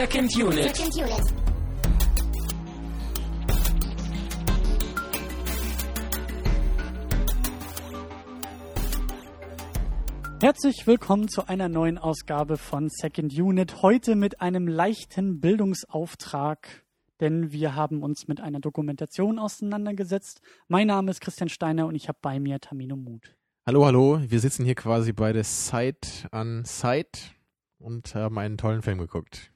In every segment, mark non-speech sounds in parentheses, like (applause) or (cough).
Second Unit. Second Unit. Herzlich willkommen zu einer neuen Ausgabe von Second Unit. Heute mit einem leichten Bildungsauftrag, denn wir haben uns mit einer Dokumentation auseinandergesetzt. Mein Name ist Christian Steiner und ich habe bei mir Tamino Mut. Hallo, hallo. Wir sitzen hier quasi beide Side an Side und haben einen tollen Film geguckt.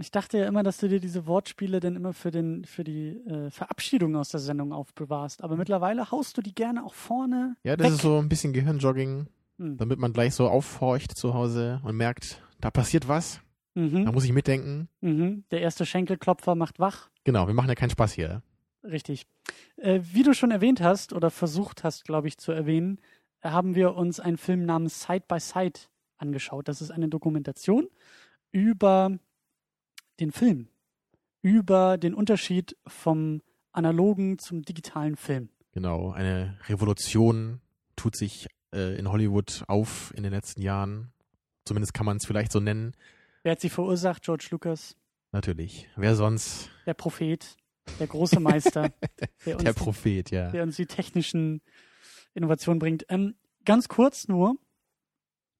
Ich dachte ja immer, dass du dir diese Wortspiele dann immer für, den, für die äh, Verabschiedung aus der Sendung aufbewahrst. Aber mittlerweile haust du die gerne auch vorne. Ja, das weg. ist so ein bisschen Gehirnjogging, Hm. damit man gleich so aufhorcht zu Hause und merkt, da passiert was. Da Mhm. muss ich mitdenken. Mhm. Der erste Schenkelklopfer macht wach. Genau, wir machen ja keinen Spaß hier. Richtig. Äh, wie du schon erwähnt hast oder versucht hast, glaube ich, zu erwähnen, äh, haben wir uns einen Film namens Side by Side angeschaut. Das ist eine Dokumentation über den Film, über den Unterschied vom analogen zum digitalen Film. Genau, eine Revolution tut sich äh, in Hollywood auf in den letzten Jahren. Zumindest kann man es vielleicht so nennen. Wer hat sie verursacht? George Lucas, Natürlich. Wer sonst? der Prophet, der große Meister, (laughs) der uns Der die Prophet, ja. der uns die technischen Innovationen bringt. Ähm, ganz kurz nur,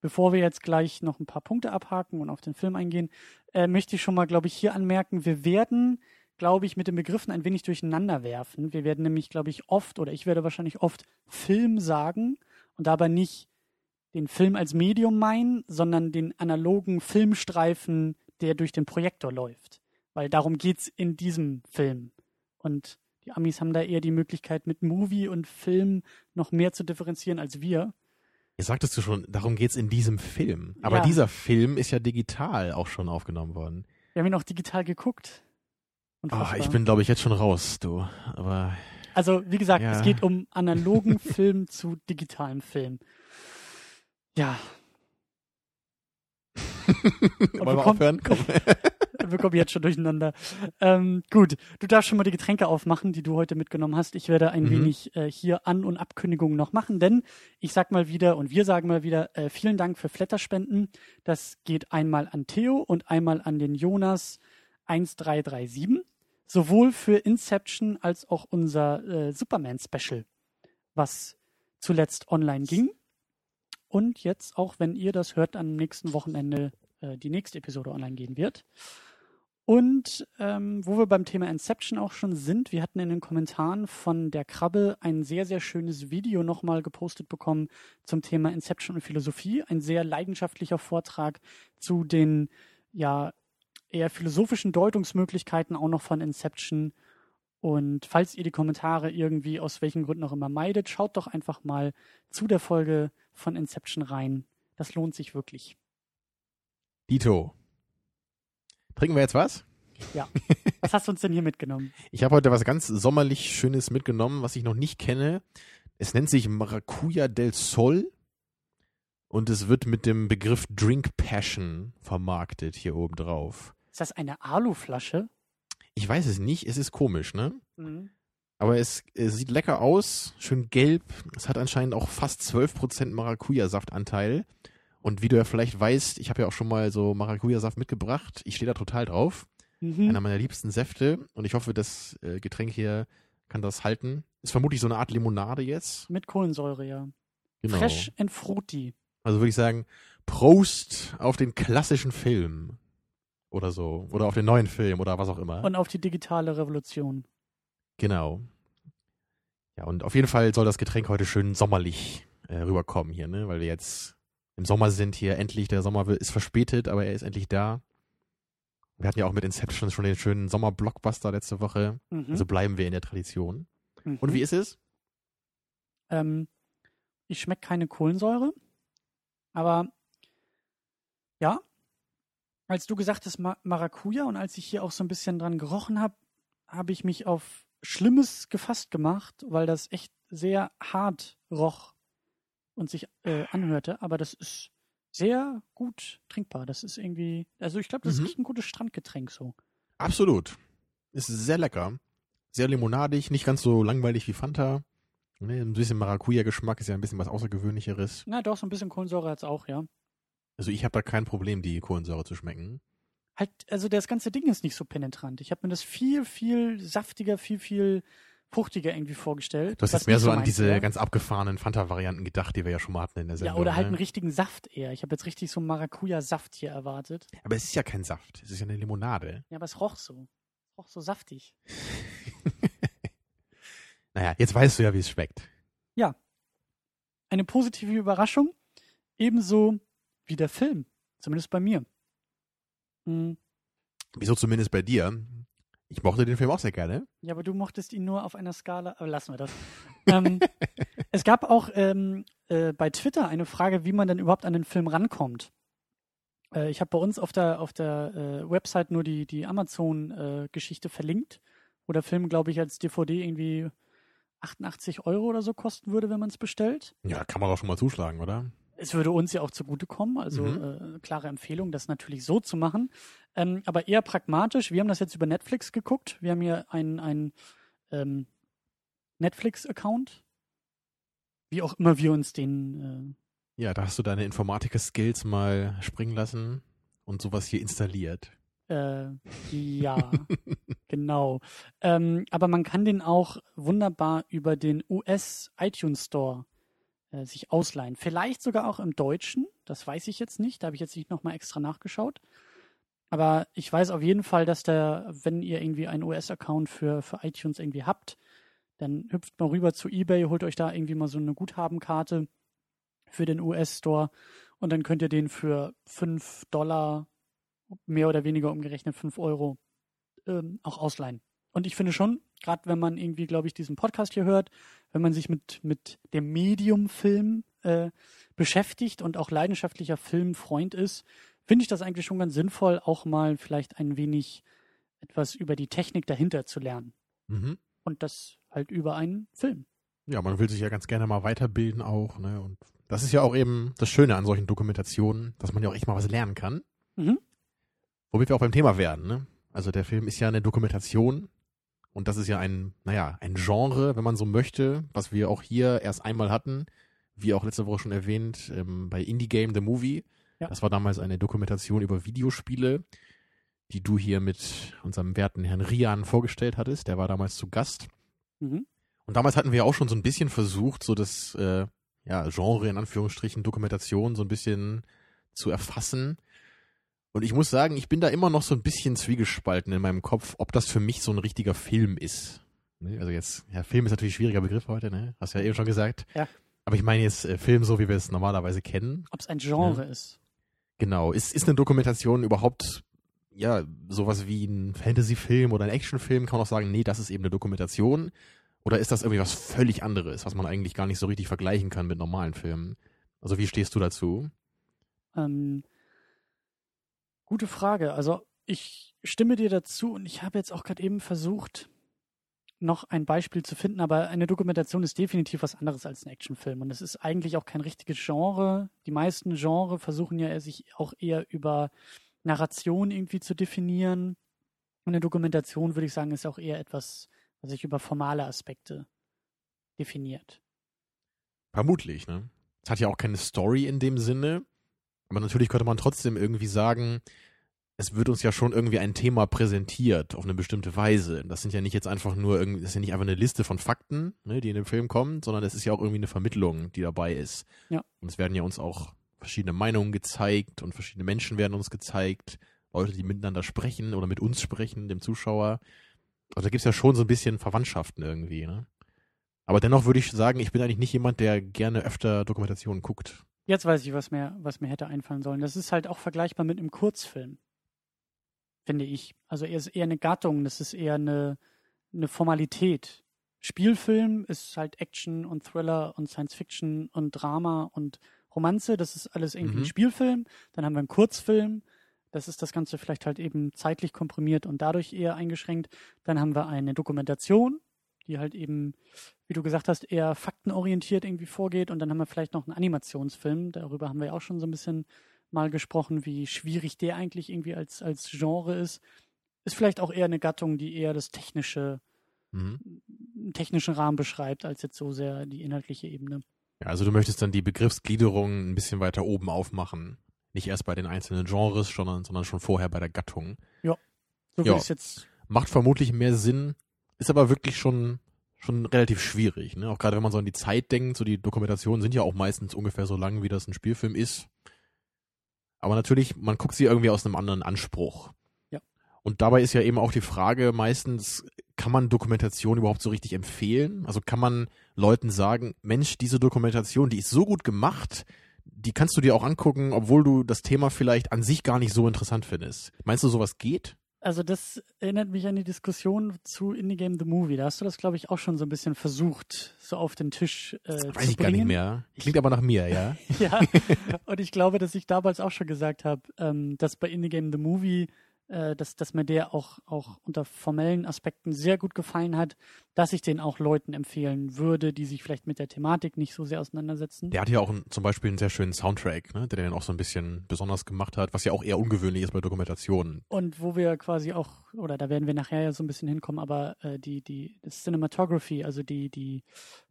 bevor wir jetzt gleich noch ein paar Punkte abhaken und auf den Film eingehen, äh, möchte ich schon mal, glaube ich, hier anmerken, wir werden, glaube ich, mit den Begriffen ein wenig durcheinander werfen. Wir werden nämlich, glaube ich, oft oder ich werde wahrscheinlich oft Film sagen und dabei nicht den Film als Medium meinen, sondern den analogen Filmstreifen, der durch den Projektor läuft. Weil darum geht's in diesem Film. Und die Amis haben da eher die Möglichkeit, mit Movie und Film noch mehr zu differenzieren als wir. Jetzt sagtest du schon, darum geht's in diesem Film. Aber Ja. dieser Film ist ja digital auch schon aufgenommen worden. Wir haben ihn auch digital geguckt. Unfassbar. ich bin, glaube ich, jetzt schon raus, du. Aber also, wie gesagt, Ja. es geht um analogen Film zu digitalem Film. Ja, (laughs) wollen wir bekommt- aufhören? (laughs) Komm. wir kommen jetzt schon durcheinander. Ähm, gut, du darfst schon mal die Getränke aufmachen, die du heute mitgenommen hast. Ich werde ein Mhm. wenig äh, hier An- und Abkündigungen noch machen, denn ich sag mal wieder und wir sagen mal wieder, äh, vielen Dank für Flatterspenden. Das geht einmal an Theo und einmal an den Jonas 1337. Sowohl für Inception als auch unser äh, Superman-Special, was zuletzt online ging. Und jetzt auch, wenn ihr das hört, am nächsten Wochenende äh, die nächste Episode online gehen wird. Und ähm, wo wir beim Thema Inception auch schon sind, wir hatten in den Kommentaren von der Krabbe ein sehr, sehr schönes Video nochmal gepostet bekommen zum Thema Inception und Philosophie. Ein sehr leidenschaftlicher Vortrag zu den ja eher philosophischen Deutungsmöglichkeiten auch noch von Inception. Und falls ihr die Kommentare irgendwie aus welchen Gründen auch immer meidet, schaut doch einfach mal zu der Folge von Inception rein. Das lohnt sich wirklich. Dito. Trinken wir jetzt was? Was hast du uns denn hier mitgenommen? (laughs) Ich habe heute was ganz sommerlich Schönes mitgenommen, was ich noch nicht kenne. Es nennt sich Maracuja del Sol und es wird mit dem Begriff Drink Passion vermarktet hier oben drauf. Ist das eine Aluflasche? Ich weiß es nicht, es ist komisch, ne? Mhm. Aber es, es sieht lecker aus, schön gelb. Es hat anscheinend auch fast 12% Maracuja-Saftanteil. Und wie du ja vielleicht weißt, ich habe ja auch schon mal so Maracuja-Saft mitgebracht. Ich stehe da total drauf. Mhm. Einer meiner liebsten Säfte. Und ich hoffe, das äh, Getränk hier kann das halten. Ist vermutlich so eine Art Limonade jetzt. Mit Kohlensäure, ja. Genau. Fresh and fruity. Also würde ich sagen, Prost auf den klassischen Film. Oder so. Oder auf den neuen Film oder was auch immer. Und auf die digitale Revolution. Genau. Ja, und auf jeden Fall soll das Getränk heute schön sommerlich äh, rüberkommen hier, ne? Weil wir jetzt im Sommer sind hier endlich. Der Sommer ist verspätet, aber er ist endlich da. Wir hatten ja auch mit Inception schon den schönen Sommer-Blockbuster letzte Woche. Mhm. Also bleiben wir in der Tradition. Mhm. Und wie ist es? Ähm, ich schmecke keine Kohlensäure, aber ja, als du gesagt hast Ma Maracuja und als ich hier auch so ein bisschen dran gerochen habe, habe ich mich auf Schlimmes gefasst gemacht, weil das echt sehr hart roch und sich äh, anhörte, aber das ist sehr gut trinkbar. Das ist irgendwie, also ich glaube, das Mhm. ist echt ein gutes Strandgetränk so. Absolut. Ist sehr lecker. Sehr limonadig, nicht ganz so langweilig wie Fanta. Ne, ein bisschen Maracuja-Geschmack ist ja ein bisschen was Außergewöhnlicheres. Na doch, so ein bisschen Kohlensäure hat's auch, ja. Also ich habe da kein Problem, die Kohlensäure zu schmecken. halt, also das ganze Ding ist nicht so penetrant. Ich habe mir das viel, viel saftiger, viel, viel fruchtiger irgendwie vorgestellt. Du hast jetzt mehr so an diese wäre. ganz abgefahrenen Fanta-Varianten gedacht, die wir ja schon mal hatten in der Ja, Sendung. oder halt einen ne? richtigen Saft eher. Ich habe jetzt richtig so einen Maracuja-Saft hier erwartet. Aber es ist ja kein Saft, es ist ja eine Limonade. Ja, aber es roch so. Es roch so saftig. (laughs) Naja, jetzt weißt du ja, wie es schmeckt. Eine positive Überraschung, ebenso wie der Film. Zumindest bei mir. Hm, Wieso zumindest bei dir? Ich mochte den Film auch sehr gerne. Ja, aber du mochtest ihn nur auf einer Skala, aber lassen wir das. (laughs) ähm, es gab auch ähm, äh, bei Twitter eine Frage, wie man denn überhaupt an den Film rankommt. Äh, ich habe bei uns auf der, auf der äh, Website nur die, die Amazon-Geschichte verlinkt, wo der Film, glaube ich, als DVD irgendwie 88 Euro oder so kosten würde, wenn man es bestellt. Ja, kann man doch schon mal zuschlagen, oder? Es würde uns ja auch zugutekommen, also Mhm. äh, klare Empfehlung, das natürlich so zu machen. Ähm, aber eher pragmatisch. Wir haben das jetzt über Netflix geguckt. Wir haben hier einen, einen ähm, Netflix-Account. Wie auch immer wir uns den. Ja, da hast du deine Informatiker-Skills mal springen lassen und sowas hier installiert. Äh, äh, ja, (laughs) genau. Ähm, aber man kann den auch wunderbar über den US iTunes Store äh, sich ausleihen. Vielleicht sogar auch im Deutschen. Das weiß ich jetzt nicht. Da habe ich jetzt nicht nochmal extra nachgeschaut. Aber ich weiß auf jeden Fall, dass der, wenn ihr irgendwie einen US-Account für, für iTunes irgendwie habt, dann hüpft mal rüber zu eBay, holt euch da irgendwie mal so eine Guthabenkarte für den US-Store und dann könnt ihr den für 5 Dollar, mehr oder weniger umgerechnet 5 Euro, ähm, auch ausleihen. Und ich finde schon, gerade wenn man irgendwie, glaube ich, diesen Podcast hier hört, wenn man sich mit, mit dem Medium-Film äh, beschäftigt und auch leidenschaftlicher Filmfreund ist, finde ich das eigentlich schon ganz sinnvoll, auch mal vielleicht ein wenig etwas über die Technik dahinter zu lernen. Mhm. Und das halt über einen Film. Ja, man will sich ja ganz gerne mal weiterbilden auch, ne? Und das ist ja auch eben das Schöne an solchen Dokumentationen, dass man ja auch echt mal was lernen kann. Mhm. Womit wir auch beim Thema werden, ne? Also der Film ist ja eine Dokumentation und das ist ja ein, naja, ein Genre, wenn man so möchte, was wir auch hier erst einmal hatten, wie auch letzte Woche schon erwähnt, ähm, bei Indie Game The Movie. Ja. Das war damals eine Dokumentation über Videospiele, die du hier mit unserem werten Herrn Rian vorgestellt hattest. Der war damals zu Gast. Mhm. Und damals hatten wir auch schon so ein bisschen versucht, so das äh, ja, Genre in Anführungsstrichen Dokumentation so ein bisschen zu erfassen. Und ich muss sagen, ich bin da immer noch so ein bisschen zwiegespalten in meinem Kopf, ob das für mich so ein richtiger Film ist. Ne? Also jetzt, ja, Film ist natürlich ein schwieriger Begriff heute, ne? Hast du ja eben schon gesagt. Ja. Aber ich meine jetzt äh, Film, so wie wir es normalerweise kennen. Ob es ein Genre ist. Genau. Ist, ist eine Dokumentation überhaupt, ja, sowas wie ein Fantasy-Film oder ein Actionfilm? Kann man auch sagen, nee, das ist eben eine Dokumentation. Oder ist das irgendwie was völlig anderes, was man eigentlich gar nicht so richtig vergleichen kann mit normalen Filmen? Also wie stehst du dazu? Ähm, gute Frage. Also ich stimme dir dazu und ich habe jetzt auch gerade eben versucht, noch ein Beispiel zu finden, aber eine Dokumentation ist definitiv was anderes als ein Actionfilm und es ist eigentlich auch kein richtiges Genre. Die meisten Genre versuchen ja sich auch eher über Narration irgendwie zu definieren. Und eine Dokumentation, würde ich sagen, ist auch eher etwas, was sich über formale Aspekte definiert. Vermutlich, ne? Es hat ja auch keine Story in dem Sinne. Aber natürlich könnte man trotzdem irgendwie sagen, es wird uns ja schon irgendwie ein Thema präsentiert auf eine bestimmte Weise. Das sind ja nicht jetzt einfach nur irgendwie, das ist ja nicht einfach eine Liste von Fakten, ne, die in dem Film kommen, sondern es ist ja auch irgendwie eine Vermittlung, die dabei ist. Ja. Und es werden ja uns auch verschiedene Meinungen gezeigt und verschiedene Menschen werden uns gezeigt. Leute, die miteinander sprechen oder mit uns sprechen, dem Zuschauer. Also da gibt's ja schon so ein bisschen Verwandtschaften irgendwie, ne? Aber dennoch würde ich sagen, ich bin eigentlich nicht jemand, der gerne öfter Dokumentationen guckt. Jetzt weiß ich, was mir, was mir hätte einfallen sollen. Das ist halt auch vergleichbar mit einem Kurzfilm. Finde ich. Also er ist eher eine Gattung, das ist eher eine, eine Formalität. Spielfilm ist halt Action und Thriller und Science Fiction und Drama und Romanze, das ist alles irgendwie Mhm. ein Spielfilm. Dann haben wir einen Kurzfilm, das ist das Ganze vielleicht halt eben zeitlich komprimiert und dadurch eher eingeschränkt. Dann haben wir eine Dokumentation, die halt eben, wie du gesagt hast, eher faktenorientiert irgendwie vorgeht. Und dann haben wir vielleicht noch einen Animationsfilm. Darüber haben wir ja auch schon so ein bisschen mal gesprochen, wie schwierig der eigentlich irgendwie als, als Genre ist. Ist vielleicht auch eher eine Gattung, die eher das technische, Mhm. einen technischen Rahmen beschreibt, als jetzt so sehr die inhaltliche Ebene. Ja, also du möchtest dann die Begriffsgliederung ein bisschen weiter oben aufmachen. Nicht erst bei den einzelnen Genres, sondern, sondern schon vorher bei der Gattung. So Ja. würde ich es jetzt. Macht vermutlich mehr Sinn, ist aber wirklich schon, schon relativ schwierig. Ne? Auch gerade wenn man so an die Zeit denkt, so die Dokumentationen sind ja auch meistens ungefähr so lang, wie das ein Spielfilm ist. Aber natürlich, man guckt sie irgendwie aus einem anderen Anspruch. Ja. Und dabei ist ja eben auch die Frage meistens, kann man Dokumentation überhaupt so richtig empfehlen? Also kann man Leuten sagen, Mensch, diese Dokumentation, die ist so gut gemacht, die kannst du dir auch angucken, obwohl du das Thema vielleicht an sich gar nicht so interessant findest. Meinst du, sowas geht? Also das erinnert mich an die Diskussion zu Indie Game The Movie. Da hast du das, glaube ich, auch schon so ein bisschen versucht, so auf den Tisch äh, Weiß zu ich bringen. gar nicht mehr. Klingt aber nach mir, ja. (laughs) Ja, (laughs) und ich glaube, dass ich damals auch schon gesagt habe, ähm, dass bei Indie Game The Movie, äh, dass, dass mir der auch, auch unter formellen Aspekten sehr gut gefallen hat, dass ich den auch Leuten empfehlen würde, die sich vielleicht mit der Thematik nicht so sehr auseinandersetzen. Der hat ja auch ein, zum Beispiel einen sehr schönen Soundtrack, ne, der den auch so ein bisschen besonders gemacht hat, was ja auch eher ungewöhnlich ist bei Dokumentationen. Und wo wir quasi auch, oder da werden wir nachher ja so ein bisschen hinkommen, aber äh, die, die Cinematography, also die, die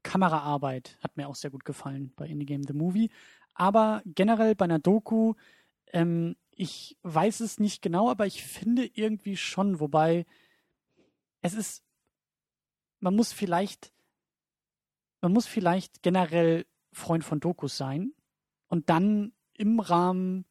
Kameraarbeit hat mir auch sehr gut gefallen bei Indie Game The Movie. Aber generell bei einer Doku, ähm, ich weiß es nicht genau, aber ich finde irgendwie schon, wobei es ist, man muss vielleicht, man muss vielleicht generell Freund von Dokus sein und dann im Rahmen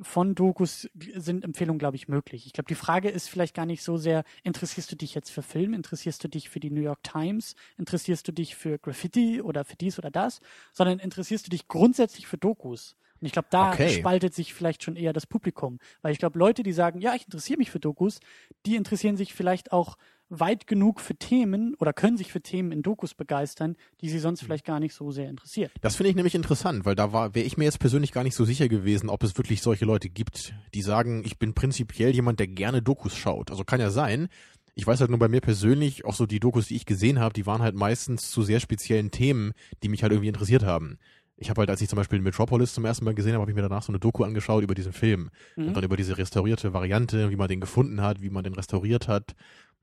von Dokus sind Empfehlungen, glaube ich, möglich. Ich glaube, die Frage ist vielleicht gar nicht so sehr, interessierst du dich jetzt für Film, interessierst du dich für die New York Times, interessierst du dich für Graffiti oder für dies oder das, sondern interessierst du dich grundsätzlich für Dokus. Und ich glaube, da Okay. spaltet sich vielleicht schon eher das Publikum. Weil ich glaube, Leute, die sagen, ja, ich interessiere mich für Dokus, die interessieren sich vielleicht auch weit genug für Themen oder können sich für Themen in Dokus begeistern, die sie sonst vielleicht gar nicht so sehr interessiert. Das finde ich nämlich interessant, weil da war, wäre ich mir jetzt persönlich gar nicht so sicher gewesen, ob es wirklich solche Leute gibt, die sagen, ich bin prinzipiell jemand, der gerne Dokus schaut. Also kann ja sein. Ich weiß halt nur bei mir persönlich, auch so die Dokus, die ich gesehen habe, die waren halt meistens zu sehr speziellen Themen, die mich halt irgendwie interessiert haben. Ich habe halt, als ich zum Beispiel Metropolis zum ersten Mal gesehen habe, habe ich mir danach so eine Doku angeschaut über diesen Film. Mhm. Und dann über diese restaurierte Variante, wie man den gefunden hat, wie man den restauriert hat.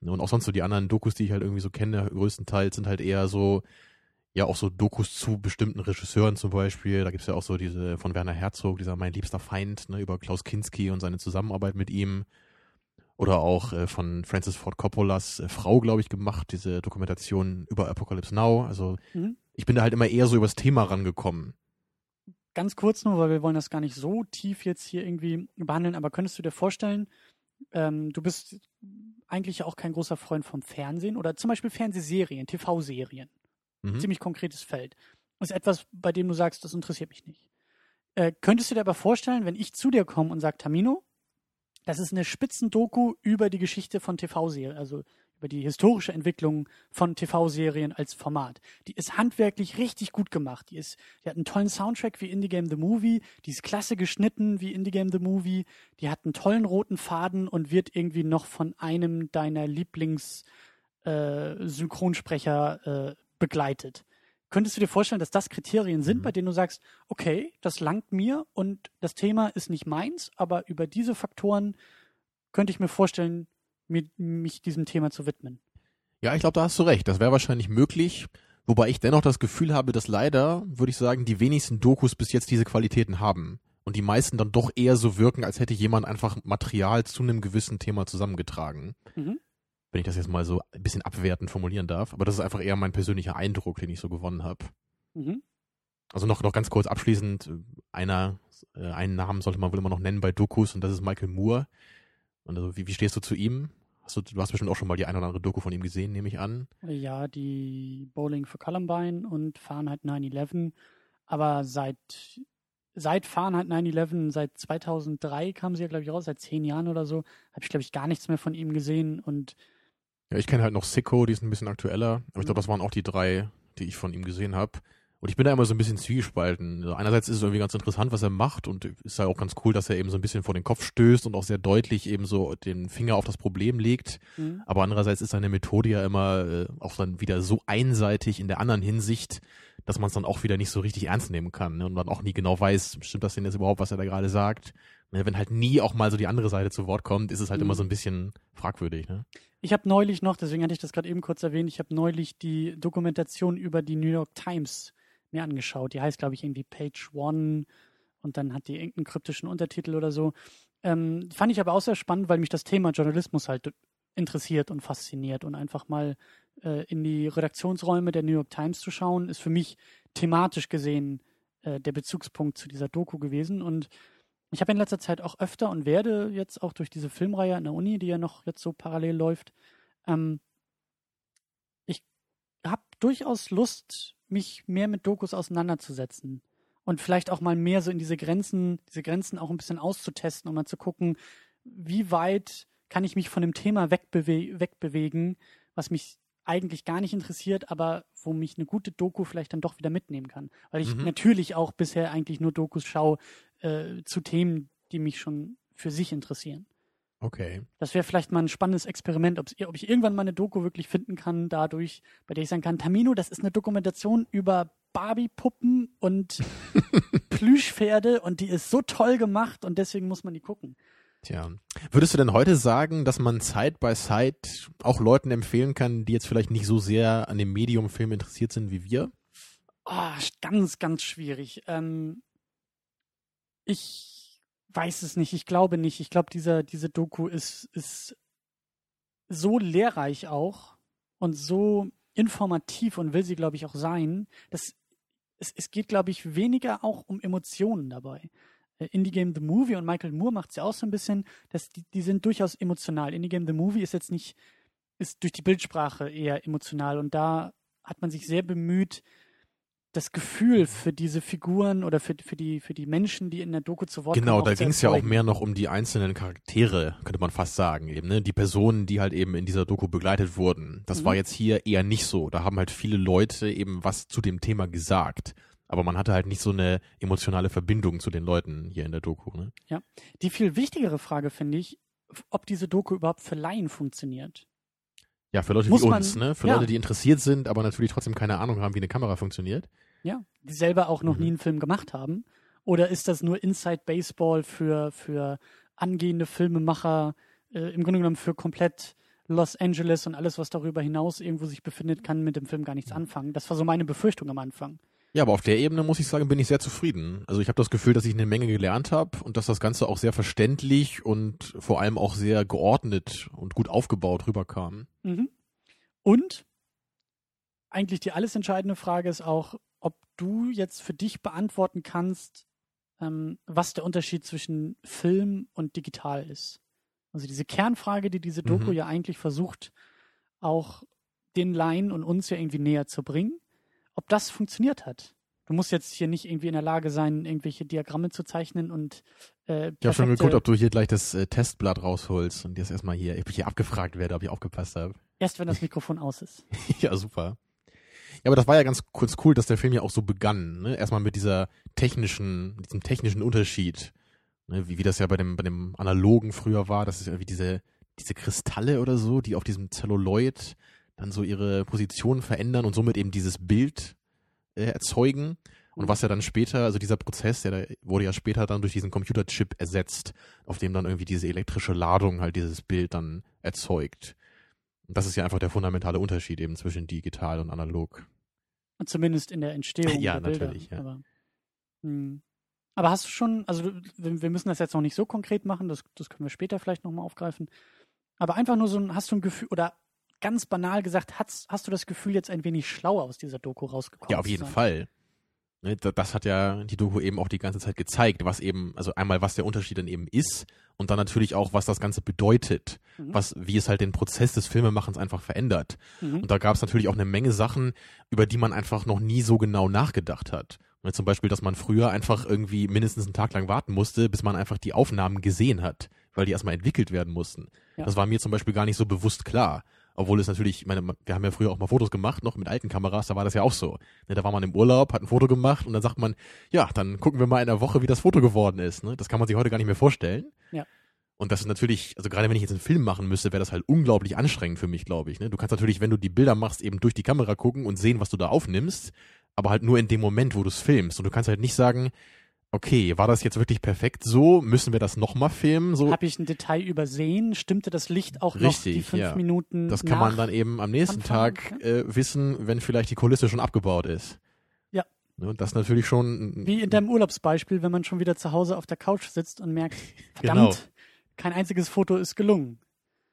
Und auch sonst so die anderen Dokus, die ich halt irgendwie so kenne, größtenteils sind halt eher so, ja, auch so Dokus zu bestimmten Regisseuren zum Beispiel. Da gibt's ja auch so diese von Werner Herzog, dieser Mein liebster Feind, ne, über Klaus Kinski und seine Zusammenarbeit mit ihm. Oder auch äh, von Francis Ford Coppolas äh, Frau, glaube ich, gemacht, diese Dokumentation über Apocalypse Now. Also Mhm. Ich bin da halt immer eher so übers Thema rangekommen. ganz kurz nur, weil wir wollen das gar nicht so tief jetzt hier irgendwie behandeln, aber könntest du dir vorstellen, ähm, du bist eigentlich ja auch kein großer Freund vom Fernsehen oder zum Beispiel Fernsehserien, TV-Serien, Mhm. ziemlich konkretes Feld. Das ist etwas, bei dem du sagst, das interessiert mich nicht. Äh, könntest du dir aber vorstellen, wenn ich zu dir komme und sage, Tamino, das ist eine Spitzendoku über die Geschichte von TV-Serien, also über die historische Entwicklung von TV-Serien als Format. Die ist handwerklich richtig gut gemacht. Die ist, die hat einen tollen Soundtrack wie Indie Game The Movie. Die ist klasse geschnitten wie Indie Game The Movie. Die hat einen tollen roten Faden und wird irgendwie noch von einem deiner Lieblings äh, Synchronsprecher äh, begleitet. Könntest du dir vorstellen, dass das Kriterien sind, Mhm. bei denen du sagst, okay, das langt mir und das Thema ist nicht meins, aber über diese Faktoren könnte ich mir vorstellen, mir, mich diesem Thema zu widmen. Ja, ich glaube, da hast du recht. Das wäre wahrscheinlich möglich. Wobei ich dennoch das Gefühl habe, dass leider, würde ich sagen, die wenigsten Dokus bis jetzt diese Qualitäten haben. Und die meisten dann doch eher so wirken, als hätte jemand einfach Material zu einem gewissen Thema zusammengetragen. Mhm. Wenn ich das jetzt mal so ein bisschen abwertend formulieren darf. Aber das ist einfach eher mein persönlicher Eindruck, den ich so gewonnen habe. Mhm. Also noch, noch ganz kurz abschließend, einer, äh, einen Namen sollte man wohl immer noch nennen bei Dokus und das ist Michael Moore. Und also, wie, wie stehst du zu ihm? Hast du, hast bestimmt auch schon mal die ein oder andere Doku von ihm gesehen, nehme ich an. Ja, die Bowling für Columbine und Fahrenheit 9-11. Aber seit, seit Fahrenheit 9-11, seit 2003 kam sie ja, glaube ich, raus, seit zehn Jahren oder so, habe ich, glaube ich, gar nichts mehr von ihm gesehen. Und Ja, ich kenne halt noch Sicko, die ist ein bisschen aktueller. Aber ich glaube, das waren auch die drei, die ich von ihm gesehen habe. Und ich bin da immer so ein bisschen zwiegespalten. Also einerseits ist es irgendwie ganz interessant, was er macht und ist ja auch ganz cool, dass er eben so ein bisschen vor den Kopf stößt und auch sehr deutlich eben so den Finger auf das Problem legt. mhm. Aber andererseits ist seine Methode ja immer äh, auch dann wieder so einseitig in der anderen Hinsicht, dass man es dann auch wieder nicht so richtig ernst nehmen kann ne? und man auch nie genau weiß, stimmt das denn jetzt überhaupt, was er da gerade sagt. Ne, Wenn halt nie auch mal so die andere Seite zu Wort kommt, ist es halt Mhm. immer so ein bisschen fragwürdig. Ne? ich habe neulich noch, deswegen hatte ich das gerade eben kurz erwähnt, ich habe neulich die Dokumentation über die New York Times mir angeschaut. Die heißt, glaube ich, irgendwie Page One und dann hat die irgendeinen kryptischen Untertitel oder so. Ähm, fand ich aber auch sehr spannend, weil mich das Thema Journalismus halt interessiert und fasziniert und einfach mal äh, in die Redaktionsräume der New York Times zu schauen, ist für mich thematisch gesehen äh, der Bezugspunkt zu dieser Doku gewesen und ich habe in letzter Zeit auch öfter und werde jetzt auch durch diese Filmreihe an der Uni, die ja noch jetzt so parallel läuft, ähm, ich habe durchaus Lust, mich mehr mit Dokus auseinanderzusetzen und vielleicht auch mal mehr so in diese Grenzen, diese Grenzen auch ein bisschen auszutesten und mal zu gucken, wie weit kann ich mich von dem Thema wegbewe wegbewegen, was mich eigentlich gar nicht interessiert, aber wo mich eine gute Doku vielleicht dann doch wieder mitnehmen kann. Weil ich mhm. natürlich auch bisher eigentlich nur Dokus schaue äh, zu Themen, die mich schon für sich interessieren. Okay. Das wäre vielleicht mal ein spannendes Experiment, ob ich irgendwann mal eine Doku wirklich finden kann, dadurch, bei der ich sagen kann, Tamino, das ist eine Dokumentation über Barbie-Puppen und (laughs) Plüschpferde und die ist so toll gemacht und deswegen muss man die gucken. Tja. Würdest du denn heute sagen, dass man Side by Side auch Leuten empfehlen kann, die jetzt vielleicht nicht so sehr an dem Medium Film interessiert sind wie wir? Oh, ganz, ganz schwierig. Ähm, ich weiß es nicht. Ich glaube nicht. Ich glaube, dieser, diese Doku ist, ist so lehrreich auch und so informativ und will sie, glaube ich, auch sein, dass es, es geht, glaube ich, weniger auch um Emotionen dabei. Äh, Indie Game The Movie und Michael Moore macht es ja auch so ein bisschen, dass die, die sind durchaus emotional. Indie Game The Movie ist jetzt nicht, ist durch die Bildsprache eher emotional und da hat man sich sehr bemüht, das Gefühl für diese Figuren oder für, für, die, für die Menschen, die in der Doku zu Wort genau, kommen. Genau, da ging es ja auch mehr noch um die einzelnen Charaktere, könnte man fast sagen, eben, ne? Die Personen, die halt eben in dieser Doku begleitet wurden. Das mhm. war jetzt hier eher nicht so. Da haben halt viele Leute eben was zu dem Thema gesagt. Aber man hatte halt nicht so eine emotionale Verbindung zu den Leuten hier in der Doku. Ne? Ja. Die viel wichtigere Frage finde ich, ob diese Doku überhaupt für Laien funktioniert. Ja, für Leute Muss wie uns, man, ne? Für ja. Leute, die interessiert sind, aber natürlich trotzdem keine Ahnung haben, wie eine Kamera funktioniert. Ja, die selber auch noch mhm. nie einen Film gemacht haben. Oder ist das nur Inside Baseball für, für angehende Filmemacher, äh, im Grunde genommen für komplett Los Angeles und alles, was darüber hinaus irgendwo sich befindet, kann mit dem Film gar nichts anfangen. Das war so meine Befürchtung am Anfang. Ja, aber auf der Ebene muss ich sagen, bin ich sehr zufrieden. Also ich habe das Gefühl, dass ich eine Menge gelernt habe und dass das Ganze auch sehr verständlich und vor allem auch sehr geordnet und gut aufgebaut rüberkam. Mhm. Und eigentlich die alles entscheidende Frage ist auch, ob du jetzt für dich beantworten kannst, ähm, was der Unterschied zwischen Film und digital ist. Also diese Kernfrage, die diese Doku mhm. ja eigentlich versucht, auch den Laien und uns ja irgendwie näher zu bringen ob das funktioniert hat. Du musst jetzt hier nicht irgendwie in der Lage sein, irgendwelche Diagramme zu zeichnen und äh, Ich habe schon geguckt, ob du hier gleich das äh, Testblatt rausholst und jetzt erstmal hier, ich hier abgefragt werde, ob ich aufgepasst habe. Erst wenn das (laughs) Mikrofon aus ist. ja, super. Ja, aber das war ja ganz kurz cool, dass der Film ja auch so begann. Ne? Erstmal mit dieser technischen, diesem technischen Unterschied. Ne? Wie, wie das ja bei dem, bei dem Analogen früher war. Das ist ja wie diese, diese Kristalle oder so, die auf diesem Zelluloid dann so ihre Position verändern und somit eben dieses Bild äh, erzeugen. Und was ja dann später, also dieser Prozess, der wurde ja später dann durch diesen Computerchip ersetzt, auf dem dann irgendwie diese elektrische Ladung halt dieses Bild dann erzeugt. Und das ist ja einfach der fundamentale Unterschied eben zwischen digital und analog. Zumindest in der Entstehung. (laughs) ja, der natürlich, Bilder. ja. Aber, hm. Aber hast du schon, also wir müssen das jetzt noch nicht so konkret machen, das, das können wir später vielleicht nochmal aufgreifen. Aber einfach nur so ein, hast du ein Gefühl, oder ganz banal gesagt, hast, hast du das Gefühl, jetzt ein wenig schlauer aus dieser Doku rausgekommen Ja, auf jeden Fall. Ne, das hat ja die Doku eben auch die ganze Zeit gezeigt, was eben, also einmal, was der Unterschied dann eben ist und dann natürlich auch, was das Ganze bedeutet, mhm. was, wie es halt den Prozess des Filmemachens einfach verändert. Mhm. Und da gab es natürlich auch eine Menge Sachen, über die man einfach noch nie so genau nachgedacht hat. Ne, zum Beispiel, dass man früher einfach irgendwie mindestens einen Tag lang warten musste, bis man einfach die Aufnahmen gesehen hat, weil die erstmal entwickelt werden mussten. Ja. Das war mir zum Beispiel gar nicht so bewusst klar. Obwohl es natürlich, ich meine, wir haben ja früher auch mal Fotos gemacht, noch mit alten Kameras, da war das ja auch so. Ne, da war man im Urlaub, hat ein Foto gemacht und dann sagt man, ja, dann gucken wir mal in einer Woche, wie das Foto geworden ist. Ne? Das kann man sich heute gar nicht mehr vorstellen. Ja. Und das ist natürlich, also gerade wenn ich jetzt einen Film machen müsste, wäre das halt unglaublich anstrengend für mich, glaube ich. Ne? Du kannst natürlich, wenn du die Bilder machst, eben durch die Kamera gucken und sehen, was du da aufnimmst, aber halt nur in dem Moment, wo du es filmst. Und du kannst halt nicht sagen, okay, war das jetzt wirklich perfekt so? Müssen wir das nochmal filmen? So? Habe ich ein Detail übersehen? Stimmte das Licht auch Richtig, noch die fünf ja. Minuten? Das kann man dann eben am nächsten Anfang, Tag äh, wissen, wenn vielleicht die Kulisse schon abgebaut ist. Ja. Ne, das natürlich schon. Wie in deinem Urlaubsbeispiel, wenn man schon wieder zu Hause auf der Couch sitzt und merkt, (laughs) verdammt, genau. kein einziges Foto ist gelungen.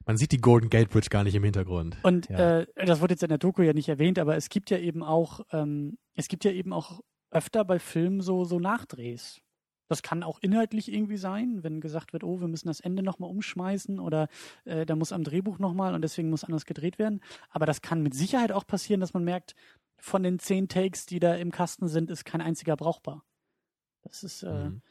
Man sieht die Golden Gate Bridge gar nicht im Hintergrund. Und ja. äh, das wurde jetzt in der Doku ja nicht erwähnt, aber es gibt ja eben auch, ähm, es gibt ja eben auch öfter bei Filmen so, so Nachdrehs. Das kann auch inhaltlich irgendwie sein, wenn gesagt wird, oh, wir müssen das Ende nochmal umschmeißen oder äh, da muss am Drehbuch nochmal und deswegen muss anders gedreht werden. Aber das kann mit Sicherheit auch passieren, dass man merkt, von den zehn Takes, die da im Kasten sind, ist kein einziger brauchbar. Das ist, äh, mhm.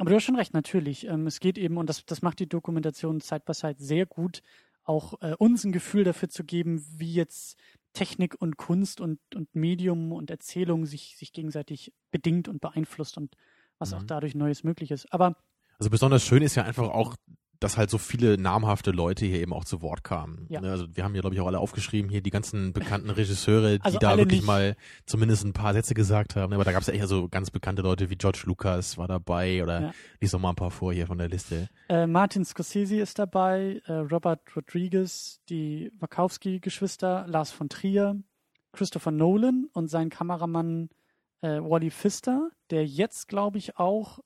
aber du hast schon recht, natürlich. Ähm, es geht eben, und das, das macht die Dokumentation Side by Side sehr gut, auch äh, uns ein Gefühl dafür zu geben, wie jetzt Technik und Kunst und, und Medium und Erzählung sich, sich gegenseitig bedingt und beeinflusst und was mhm. auch dadurch Neues möglich ist. Aber also besonders schön ist ja einfach auch dass halt so viele namhafte Leute hier eben auch zu Wort kamen. Ja. Ne, also wir haben ja, glaube ich, auch alle aufgeschrieben, hier die ganzen bekannten Regisseure, die also da wirklich nicht. mal zumindest ein paar Sätze gesagt haben. Aber da gab es ja echt so ganz bekannte Leute wie George Lucas war dabei oder ja. lies doch mal ein paar vor hier von der Liste. Äh, Martin Scorsese ist dabei, äh, Robert Rodriguez, die Wachowski-Geschwister, Lars von Trier, Christopher Nolan und sein Kameramann äh, Wally Pfister, der jetzt, glaube ich, auch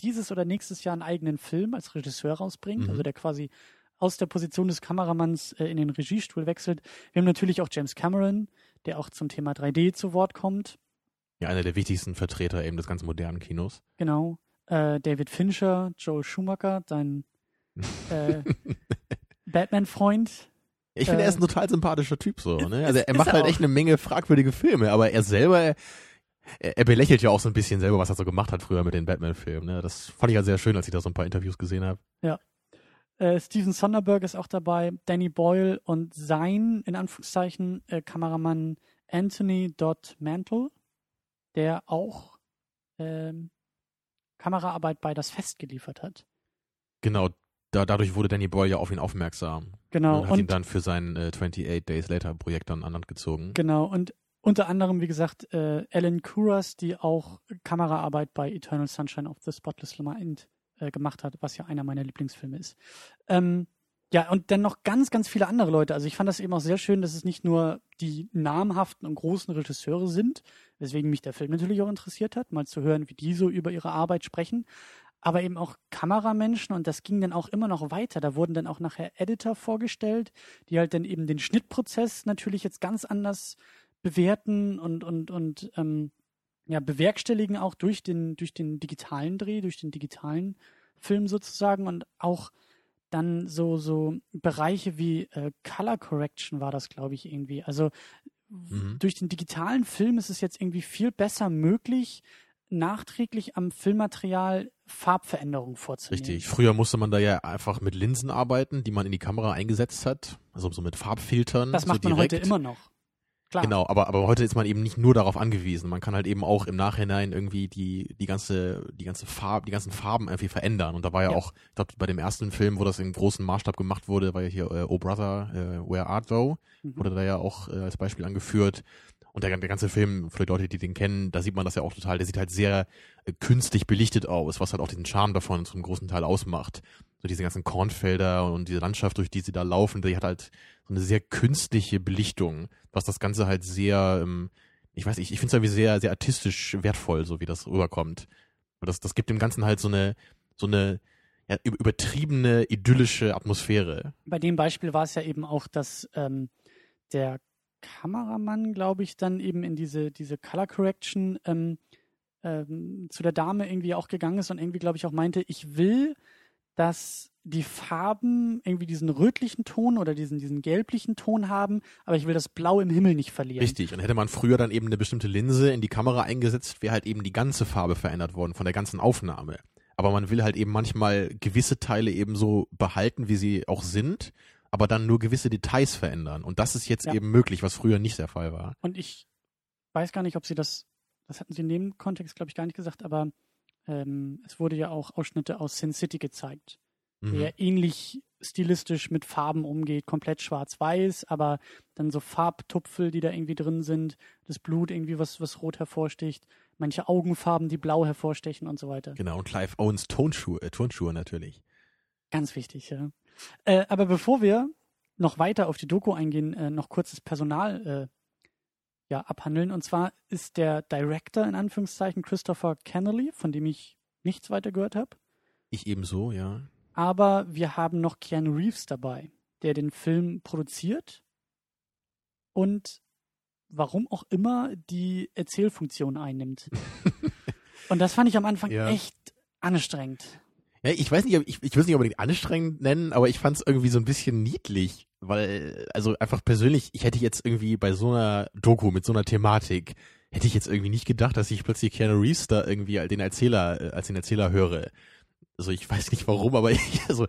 dieses oder nächstes Jahr einen eigenen Film als Regisseur rausbringt, mhm. also der quasi aus der Position des Kameramanns äh, in den Regiestuhl wechselt. Wir haben natürlich auch James Cameron, der auch zum Thema 3D zu Wort kommt. Ja, einer der wichtigsten Vertreter eben des ganz modernen Kinos. Genau. Äh, David Fincher, Joel Schumacher, dein (laughs) äh, Batman-Freund. Ich finde, er ist ein total sympathischer Typ so. Ne? Also er macht halt echt eine Menge fragwürdige Filme, aber er selber er, er, belächelt ja auch so ein bisschen selber, was er so gemacht hat früher mit den Batman-Filmen. Ne? Das fand ich ja sehr schön, als ich da so ein paar Interviews gesehen habe. Ja. Äh, Steven Sonderberg ist auch dabei, Danny Boyle und sein, in Anführungszeichen, äh, Kameramann Anthony Dodd Mantle, der auch ähm, Kameraarbeit bei Das Fest geliefert hat. Genau, da, dadurch wurde Danny Boyle ja auf ihn aufmerksam. Genau. Und hat und, ihn dann für sein äh, 28 Days Later Projekt dann an Land gezogen. Genau, und unter anderem, wie gesagt, äh, Alan Kuras, die auch Kameraarbeit bei Eternal Sunshine of the Spotless Mind äh, gemacht hat, was ja einer meiner Lieblingsfilme ist. Ähm, ja, und dann noch ganz, ganz viele andere Leute. Also ich fand das eben auch sehr schön, dass es nicht nur die namhaften und großen Regisseure sind, weswegen mich der Film natürlich auch interessiert hat, mal zu hören, wie die so über ihre Arbeit sprechen, aber eben auch Kameramenschen und das ging dann auch immer noch weiter. Da wurden dann auch nachher Editor vorgestellt, die halt dann eben den Schnittprozess natürlich jetzt ganz anders bewerten und, und, und ähm, ja, bewerkstelligen auch durch den, durch den digitalen Dreh, durch den digitalen Film sozusagen und auch dann so, so Bereiche wie äh, Color Correction war das, glaube ich, irgendwie. Also mhm. durch den digitalen Film ist es jetzt irgendwie viel besser möglich, nachträglich am Filmmaterial Farbveränderungen vorzunehmen. Richtig. Früher musste man da ja einfach mit Linsen arbeiten, die man in die Kamera eingesetzt hat, also so mit Farbfiltern. Das macht so man heute immer noch. Klar. Genau, aber, aber heute ist man eben nicht nur darauf angewiesen. Man kann halt eben auch im Nachhinein irgendwie die, die ganze, die ganze Farbe, die ganzen Farben irgendwie verändern. Und da war ja, ja. auch, ich glaube, bei dem ersten Film, wo das in großem Maßstab gemacht wurde, war ja hier äh, Oh Brother, äh, Where Art Thou, mhm. wurde da ja auch äh, als Beispiel angeführt. Und der, der ganze Film, für die Leute, die den kennen, da sieht man das ja auch total, der sieht halt sehr äh, künstlich belichtet aus, was halt auch diesen Charme davon zum großen Teil ausmacht. So diese ganzen Kornfelder und diese Landschaft, durch die sie da laufen, die hat halt so eine sehr künstliche Belichtung, was das Ganze halt sehr, ähm, ich weiß nicht, ich finde es irgendwie sehr, sehr artistisch wertvoll, so wie das rüberkommt. Das, das gibt dem Ganzen halt so eine, so eine ja, übertriebene, idyllische Atmosphäre. Bei dem Beispiel war es ja eben auch, dass ähm, der Kameramann, glaube ich, dann eben in diese, diese Color Correction ähm, ähm, zu der Dame irgendwie auch gegangen ist und irgendwie, glaube ich, auch meinte, ich will, dass die Farben irgendwie diesen rötlichen Ton oder diesen, diesen gelblichen Ton haben, aber ich will das Blau im Himmel nicht verlieren. Richtig, und hätte man früher dann eben eine bestimmte Linse in die Kamera eingesetzt, wäre halt eben die ganze Farbe verändert worden von der ganzen Aufnahme. Aber man will halt eben manchmal gewisse Teile eben so behalten, wie sie auch sind, aber dann nur gewisse Details verändern. Und das ist jetzt ja. eben möglich, was früher nicht der Fall war. Und ich weiß gar nicht, ob sie das, das hatten sie in dem Kontext, glaube ich, gar nicht gesagt, aber ähm, es wurde ja auch Ausschnitte aus Sin City gezeigt mhm. der ähnlich stilistisch mit Farben umgeht, komplett schwarz-weiß, aber dann so Farbtupfel, die da irgendwie drin sind, das Blut irgendwie, was, was rot hervorsticht, manche Augenfarben, die blau hervorstechen und so weiter. Genau, und Clive Owens Tonschuhe, äh, Turnschuhe natürlich. Ganz wichtig, ja. Äh, aber bevor wir noch weiter auf die Doku eingehen, äh, noch kurzes Personal ja, abhandeln. Und zwar ist der Director in Anführungszeichen Christopher Kennelly, von dem ich nichts weiter gehört habe. Ich ebenso, ja. Aber wir haben noch Keanu Reeves dabei, der den Film produziert und warum auch immer die Erzählfunktion einnimmt. (laughs) und das fand ich am Anfang Ja. echt anstrengend. Ja, ich weiß nicht, ich, ich will es nicht unbedingt anstrengend nennen, aber ich fand es irgendwie so ein bisschen niedlich, weil, also einfach persönlich, ich hätte jetzt irgendwie bei so einer Doku mit so einer Thematik, hätte ich jetzt irgendwie nicht gedacht, dass ich plötzlich Keanu Reeves da irgendwie als den Erzähler, äh, als den Erzähler höre. Also ich (laughs) weiß nicht warum, aber ich, also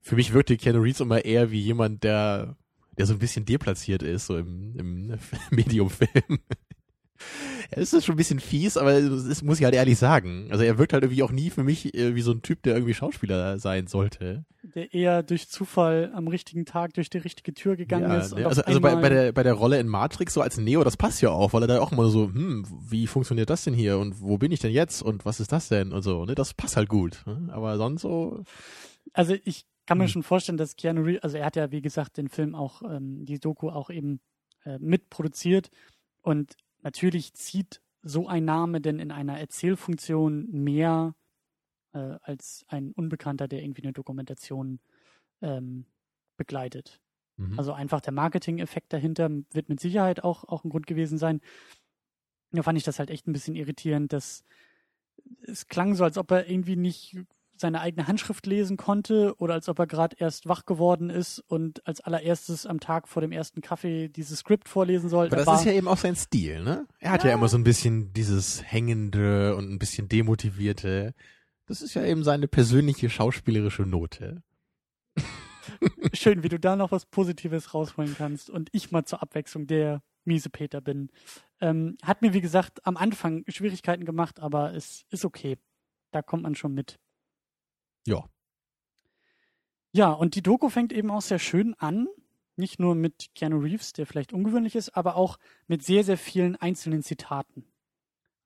für mich wirkte Keanu Reeves immer eher wie jemand, der, der so ein bisschen deplatziert ist, so im, im (laughs) Mediumfilm. Es ist schon ein bisschen fies, aber das muss ich halt ehrlich sagen. Also er wirkt halt irgendwie auch nie für mich äh, wie so ein Typ, der irgendwie Schauspieler sein sollte. Der eher durch Zufall am richtigen Tag durch die richtige Tür gegangen Ja, ist. und ne? also also bei, bei, der, bei der Rolle in Matrix so als Neo, das passt ja auch, weil er da auch immer so, hm, wie funktioniert das denn hier und wo bin ich denn jetzt und was ist das denn und so, ne? Das passt halt gut. Ne? Aber sonst so, Also ich kann mir Hm. schon vorstellen, dass Keanu Reeves, also er hat ja wie gesagt den Film auch, ähm, die Doku auch eben äh, mitproduziert und natürlich zieht so ein Name denn in einer Erzählfunktion mehr äh, als ein Unbekannter, der irgendwie eine Dokumentation ähm, begleitet. mhm. Also einfach der Marketing-Effekt dahinter wird mit Sicherheit auch, auch ein Grund gewesen sein. Da fand ich das halt echt ein bisschen irritierend, dass es klang so, als ob er irgendwie nicht seine eigene Handschrift lesen konnte oder als ob er gerade erst wach geworden ist und als allererstes am Tag vor dem ersten Kaffee dieses Skript vorlesen soll. Aber Er das war, ist ja eben auch sein Stil, ne? Er hat ja. Ja. immer so ein bisschen dieses Hängende und ein bisschen Demotivierte. Das ist ja eben seine persönliche schauspielerische Note. schön, wie du da noch was Positives rausholen kannst und ich mal zur Abwechslung der miese Peter bin. Ähm, hat mir, wie gesagt, am Anfang Schwierigkeiten gemacht, aber es ist okay. Da kommt man schon mit. Ja. Ja, und die Doku fängt eben auch sehr schön an. Nicht nur mit Keanu Reeves, der vielleicht ungewöhnlich ist, aber auch mit sehr, sehr vielen einzelnen Zitaten.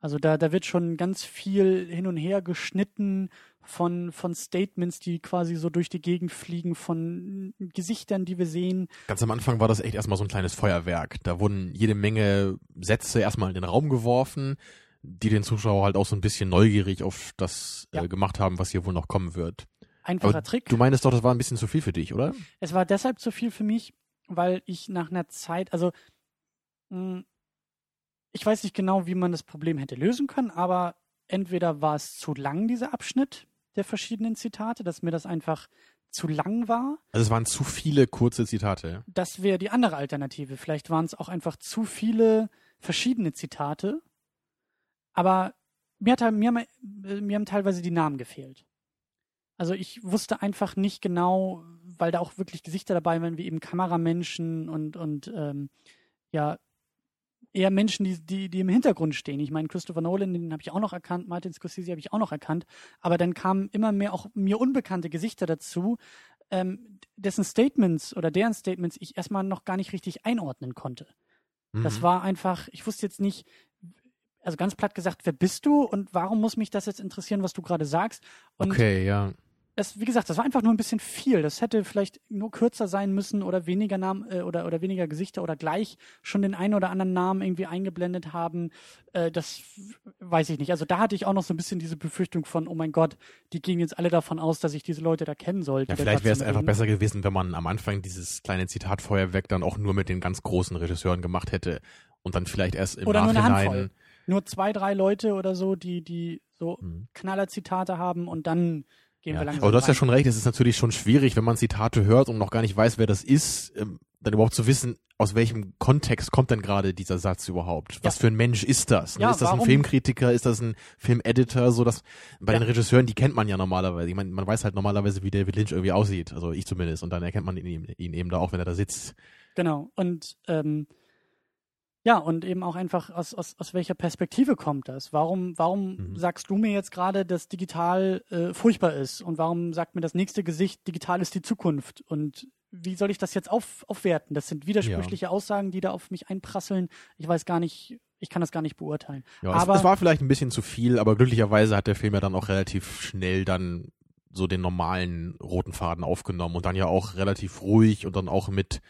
Also da, da wird schon ganz viel hin und her geschnitten von, von Statements, die quasi so durch die Gegend fliegen, von Gesichtern, die wir sehen. Ganz am Anfang war das echt erstmal so ein kleines Feuerwerk. Da wurden jede Menge Sätze erstmal in den Raum geworfen, die den Zuschauer halt auch so ein bisschen neugierig auf das Ja. äh, gemacht haben, was hier wohl noch kommen wird. Einfacher Aber Trick. Du meinst doch, das war ein bisschen zu viel für dich, oder? Es war deshalb zu viel für mich, weil ich nach einer Zeit, also mh, ich weiß nicht genau, wie man das Problem hätte lösen können, aber entweder war es zu lang, dieser Abschnitt der verschiedenen Zitate, dass mir das einfach zu lang war. Also es waren zu viele kurze Zitate. Das wäre die andere Alternative. Vielleicht waren es auch einfach zu viele verschiedene Zitate. Aber mir, hat, halt- mir, haben- mir haben teilweise die Namen gefehlt. Also ich wusste einfach nicht genau, weil da auch wirklich Gesichter dabei waren, wie eben Kameramenschen und, und ähm, ja, eher Menschen, die, die, die im Hintergrund stehen. Ich meine, Christopher Nolan, den habe ich auch noch erkannt, Martin Scorsese habe ich auch noch erkannt, aber dann kamen immer mehr auch mir unbekannte Gesichter dazu, ähm, dessen Statements oder deren Statements ich erstmal noch gar nicht richtig einordnen konnte. Das Mhm. war einfach, ich wusste jetzt nicht, also ganz platt gesagt, wer bist du und warum muss mich das jetzt interessieren, was du gerade sagst? Und Okay, ja. das, wie gesagt, das war einfach nur ein bisschen viel. Das hätte vielleicht nur kürzer sein müssen oder weniger Namen äh, oder, oder weniger Gesichter oder gleich schon den einen oder anderen Namen irgendwie eingeblendet haben. Äh, das weiß ich nicht. Also da hatte ich auch noch so ein bisschen diese Befürchtung von, oh mein Gott, die gingen jetzt alle davon aus, dass ich diese Leute da kennen sollte. Ja, vielleicht wäre es einfach besser gewesen, wenn man am Anfang dieses kleine Zitatfeuerwerk dann auch nur mit den ganz großen Regisseuren gemacht hätte und dann vielleicht erst im Oder Nachhinein. Nur zwei, drei Leute oder so, die, die so Hm. Knaller-Zitate haben und dann gehen Ja. wir langsam Aber du hast ja rein. schon recht, es ist natürlich schon schwierig, wenn man Zitate hört und noch gar nicht weiß, wer das ist, ähm, dann überhaupt zu wissen, aus welchem Kontext kommt denn gerade dieser Satz überhaupt? Was Ja. für ein Mensch ist das? Ja, ist das ein warum- Filmkritiker? Ist das ein Filmeditor? So dass bei Ja. den Regisseuren, die kennt man ja normalerweise. Ich meine, man weiß halt normalerweise, wie David Lynch irgendwie aussieht. Also ich zumindest. Und dann erkennt man ihn, ihn eben da auch, wenn er da sitzt. Genau. Und ähm, ja, und eben auch einfach, aus, aus, aus welcher Perspektive kommt das? Warum, warum Mhm. sagst du mir jetzt gerade, dass digital äh, furchtbar ist? Und warum sagt mir das nächste Gesicht, digital ist die Zukunft? Und wie soll ich das jetzt auf, aufwerten? Das sind widersprüchliche Aussagen, die da auf mich einprasseln. Ich weiß gar nicht, ich kann das gar nicht beurteilen. Ja, Aber- es, es war vielleicht ein bisschen zu viel, aber glücklicherweise hat der Film ja dann auch relativ schnell dann so den normalen roten Faden aufgenommen und dann ja auch relativ ruhig und dann auch mit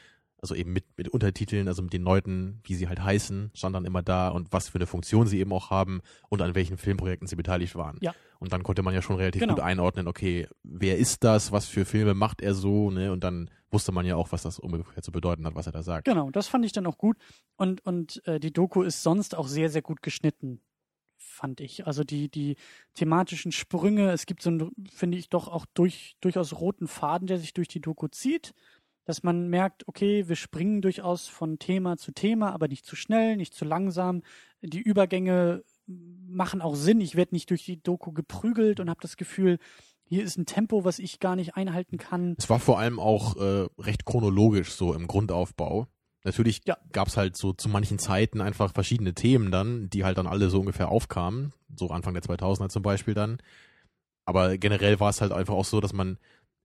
also eben mit, mit Untertiteln, also mit den Leuten, wie sie halt heißen, stand dann immer da und was für eine Funktion sie eben auch haben und an welchen Filmprojekten sie beteiligt waren. Ja. Und dann konnte man ja schon relativ Genau. gut einordnen, okay, wer ist das, was für Filme macht er so, ne? Und dann wusste man ja auch, was das ungefähr zu bedeuten hat, was er da sagt. Genau, das fand ich dann auch gut. Und, und äh, die Doku ist sonst auch sehr, sehr gut geschnitten, fand ich. Also die, die thematischen Sprünge, es gibt so einen, finde ich, doch auch durch, durchaus roten Faden, der sich durch die Doku zieht. Dass man merkt, okay, wir springen durchaus von Thema zu Thema, aber nicht zu schnell, nicht zu langsam. Die Übergänge machen auch Sinn. Ich werde nicht durch die Doku geprügelt und habe das Gefühl, hier ist ein Tempo, was ich gar nicht einhalten kann. Es war vor allem auch äh, recht chronologisch so im Grundaufbau. Natürlich Ja. gab's halt so zu manchen Zeiten einfach verschiedene Themen dann, die halt dann alle so ungefähr aufkamen. So Anfang der 2000er zum Beispiel dann. Aber generell war es halt einfach auch so, dass man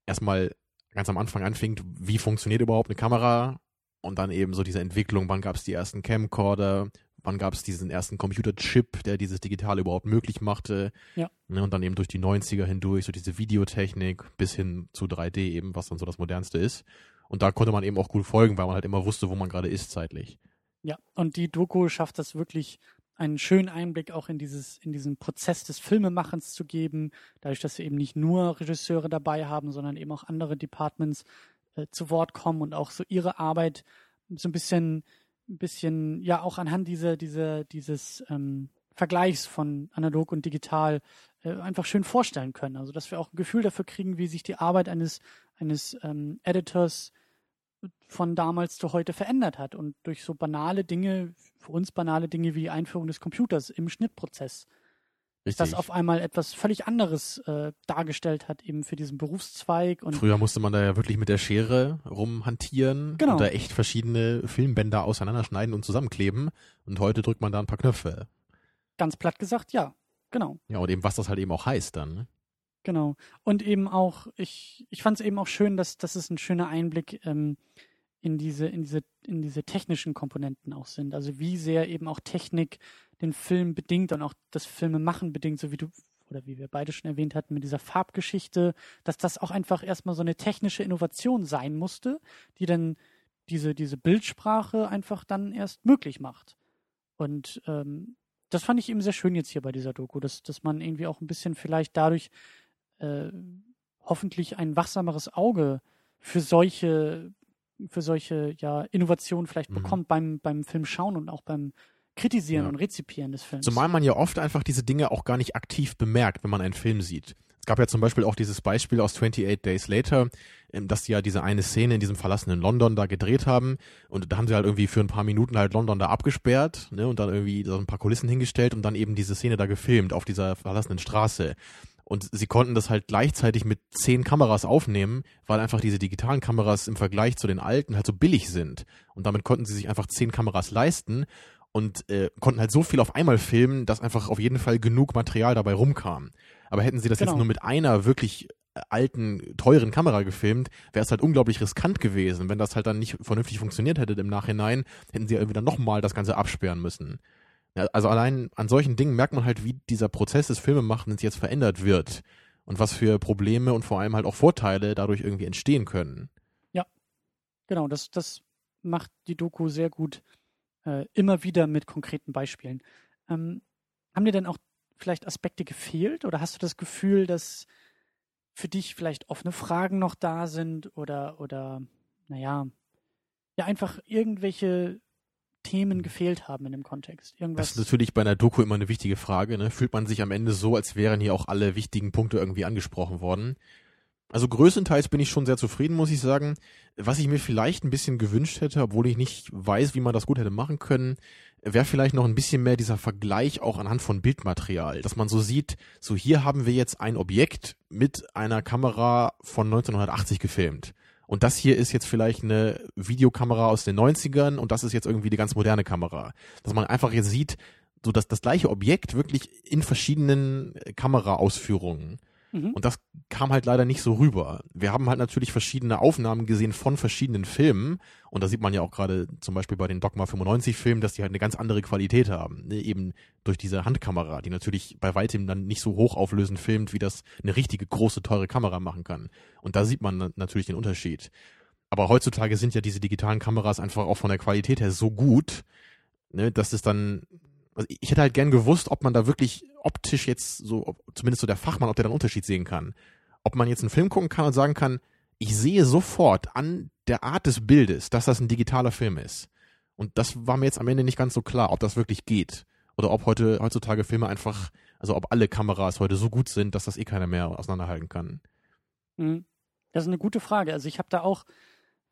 erstmal ganz am Anfang anfängt, wie funktioniert überhaupt eine Kamera und dann eben so diese Entwicklung, wann gab's die ersten Camcorder, wann gab's diesen ersten Computerchip, der dieses Digitale überhaupt möglich machte. Ja. Ne, und dann eben durch die 90er hindurch, so diese Videotechnik bis hin zu 3D eben, was dann so das modernste ist. Und da konnte man eben auch gut folgen, weil man halt immer wusste, wo man gerade ist zeitlich. Ja, und die Doku schafft das wirklich, einen schönen Einblick auch in dieses, in diesen Prozess des Filmemachens zu geben, dadurch, dass wir eben nicht nur Regisseure dabei haben, sondern eben auch andere Departments äh, zu Wort kommen und auch so ihre Arbeit so ein bisschen, ein bisschen, ja, auch anhand dieser, dieser, dieses ähm, Vergleichs von analog und digital äh, einfach schön vorstellen können. Also dass wir auch ein Gefühl dafür kriegen, wie sich die Arbeit eines, eines ähm, Editors von damals zu heute verändert hat und durch so banale Dinge, für uns banale Dinge wie die Einführung des Computers im Schnittprozess, das auf einmal etwas völlig anderes äh, dargestellt hat, eben für diesen Berufszweig und Früher musste man da ja wirklich mit der Schere rumhantieren Genau. und da echt verschiedene Filmbänder auseinanderschneiden und zusammenkleben. Und heute drückt man da ein paar Knöpfe. ganz platt gesagt, ja, genau. Ja, und eben was das halt eben auch heißt dann. Ne? Genau. Und eben auch, ich, ich fand es eben auch schön, dass, dass es ein schöner Einblick ähm, in diese, in diese, in diese technischen Komponenten auch sind. Also wie sehr eben auch Technik den Film bedingt und auch das Filmemachen bedingt, so wie du oder wie wir beide schon erwähnt hatten mit dieser Farbgeschichte, dass das auch einfach erstmal so eine technische Innovation sein musste, die dann diese, diese Bildsprache einfach dann erst möglich macht. Und ähm, das fand ich eben sehr schön jetzt hier bei dieser Doku, dass, dass man irgendwie auch ein bisschen vielleicht dadurch äh, hoffentlich ein wachsameres Auge für solche, für solche ja, Innovationen vielleicht Mhm. bekommt beim, beim Film schauen und auch beim Kritisieren Ja. und Rezipieren des Films. Zumal man ja oft einfach diese Dinge auch gar nicht aktiv bemerkt, wenn man einen Film sieht. Es gab ja zum Beispiel auch dieses Beispiel aus 28 Days Later, ähm, dass die ja diese eine Szene in diesem verlassenen London da gedreht haben und da haben sie halt irgendwie für ein paar Minuten halt London da abgesperrt ne, und dann irgendwie so ein paar Kulissen hingestellt und dann eben diese Szene da gefilmt auf dieser verlassenen Straße. Und sie konnten das halt gleichzeitig mit zehn Kameras aufnehmen, weil einfach diese digitalen Kameras im Vergleich zu den alten halt so billig sind. Und damit konnten sie sich einfach zehn Kameras leisten und äh, konnten halt so viel auf einmal filmen, dass einfach auf jeden Fall genug Material dabei rumkam. Aber hätten sie das Genau. jetzt nur mit einer wirklich äh, alten, teuren Kamera gefilmt, wäre es halt unglaublich riskant gewesen. Wenn das halt dann nicht vernünftig funktioniert hätte im Nachhinein, hätten sie irgendwie dann nochmal das Ganze absperren müssen. Ja, also allein an solchen Dingen merkt man halt, wie dieser Prozess des Filmemachens jetzt verändert wird und was für Probleme und vor allem halt auch Vorteile dadurch irgendwie entstehen können. Genau, das, das macht die Doku sehr gut, äh, immer wieder mit konkreten Beispielen. Ähm, haben dir denn auch vielleicht Aspekte gefehlt oder hast du das Gefühl, dass für dich vielleicht offene Fragen noch da sind oder, oder, naja, ja, einfach irgendwelche Themen gefehlt haben in dem Kontext? Das Irgendwas? ist natürlich bei einer Doku immer eine wichtige Frage. Ne? Fühlt man sich am Ende so, als wären hier auch alle wichtigen Punkte irgendwie angesprochen worden? Also größtenteils bin ich schon sehr zufrieden, muss ich sagen. Was ich mir vielleicht ein bisschen gewünscht hätte, obwohl ich nicht weiß, wie man das gut hätte machen können, wäre vielleicht noch ein bisschen mehr dieser Vergleich auch anhand von Bildmaterial, dass man so sieht, so hier haben wir jetzt ein Objekt mit einer Kamera von 1980 gefilmt. Und das hier ist jetzt vielleicht eine Videokamera aus den 90ern und das ist jetzt irgendwie die ganz moderne Kamera. Dass man einfach jetzt sieht, so dass das gleiche Objekt wirklich in verschiedenen Kameraausführungen. Mhm. Und das kam halt leider nicht so rüber. Wir haben halt natürlich verschiedene Aufnahmen gesehen von verschiedenen Filmen. Und da sieht man ja auch gerade zum Beispiel bei den Dogma 95 Filmen, dass die halt eine ganz andere Qualität haben. Ne? Eben durch diese Handkamera, die natürlich bei weitem dann nicht so hochauflösend filmt, wie das eine richtige große, teure Kamera machen kann. Und da sieht man na- natürlich den Unterschied. Aber heutzutage sind ja diese digitalen Kameras einfach auch von der Qualität her so gut, ne, dass es dann, also ich hätte halt gern gewusst, ob man da wirklich optisch jetzt so, ob, zumindest so der Fachmann, ob der da einen Unterschied sehen kann. Ob man jetzt einen Film gucken kann und sagen kann, ich sehe sofort an der Art des Bildes, dass das ein digitaler Film ist. Und das war mir jetzt am Ende nicht ganz so klar, ob das wirklich geht. Oder ob heute, heutzutage Filme einfach, also ob alle Kameras heute so gut sind, dass das eh keiner mehr auseinanderhalten kann. Mhm. Das ist eine gute Frage. Also ich habe da auch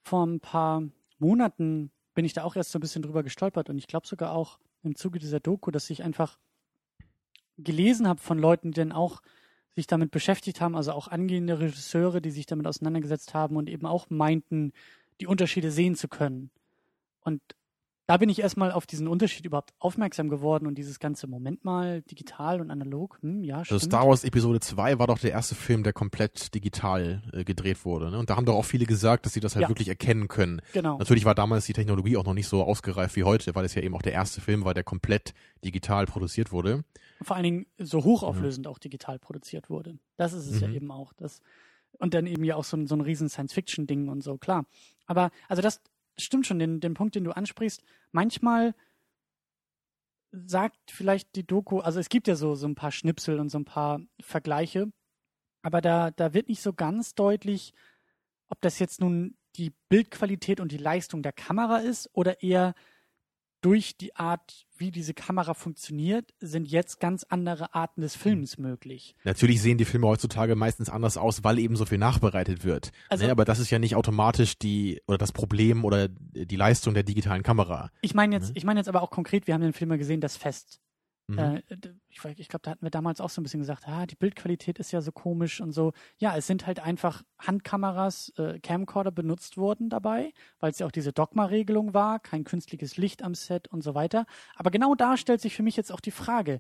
vor ein paar Monaten bin ich da auch erst so ein bisschen drüber gestolpert und ich glaube sogar auch im Zuge dieser Doku, dass ich einfach gelesen habe von Leuten, die dann auch sich damit beschäftigt haben, also auch angehende Regisseure, die sich damit auseinandergesetzt haben und eben auch meinten, die Unterschiede sehen zu können. Und da bin ich erstmal auf diesen Unterschied überhaupt aufmerksam geworden und dieses ganze Moment mal digital und analog. Hm, ja, Also stimmt. Star Wars Episode 2 war doch der erste Film, der komplett digital äh, gedreht wurde. Ne? Und da haben doch auch viele gesagt, dass sie das halt Ja. wirklich erkennen können. Genau. Natürlich war damals die Technologie auch noch nicht so ausgereift wie heute, weil es ja eben auch der erste Film war, der komplett digital produziert wurde. vor allen Dingen so hochauflösend auch digital produziert wurde. Das ist es ja Mhm. eben auch. Das, und dann eben ja auch so ein, so ein riesen Science-Fiction-Ding und so, klar. Aber, also das stimmt schon, den, den Punkt, den du ansprichst. Manchmal sagt vielleicht die Doku, also es gibt ja so, so ein paar Schnipsel und so ein paar Vergleiche, aber da, da wird nicht so ganz deutlich, ob das jetzt nun die Bildqualität und die Leistung der Kamera ist oder eher durch die Art, wie diese Kamera funktioniert, sind jetzt ganz andere Arten des Films möglich. Natürlich sehen die Filme heutzutage meistens anders aus, weil eben so viel nachbereitet wird. Also- ne? Aber das ist ja nicht automatisch die oder das Problem oder die Leistung der digitalen Kamera. Ich meine jetzt, Mhm. ich meine jetzt aber auch konkret, wir haben den Film gesehen, das Fest. Mhm. Äh, ich ich glaube, da hatten wir damals auch so ein bisschen gesagt, ah, die Bildqualität ist ja so komisch und so. Ja, es sind halt einfach Handkameras, äh, Camcorder benutzt worden dabei, weil es ja auch diese Dogma-Regelung war, kein künstliches Licht am Set und so weiter. Aber genau da stellt sich für mich jetzt auch die Frage,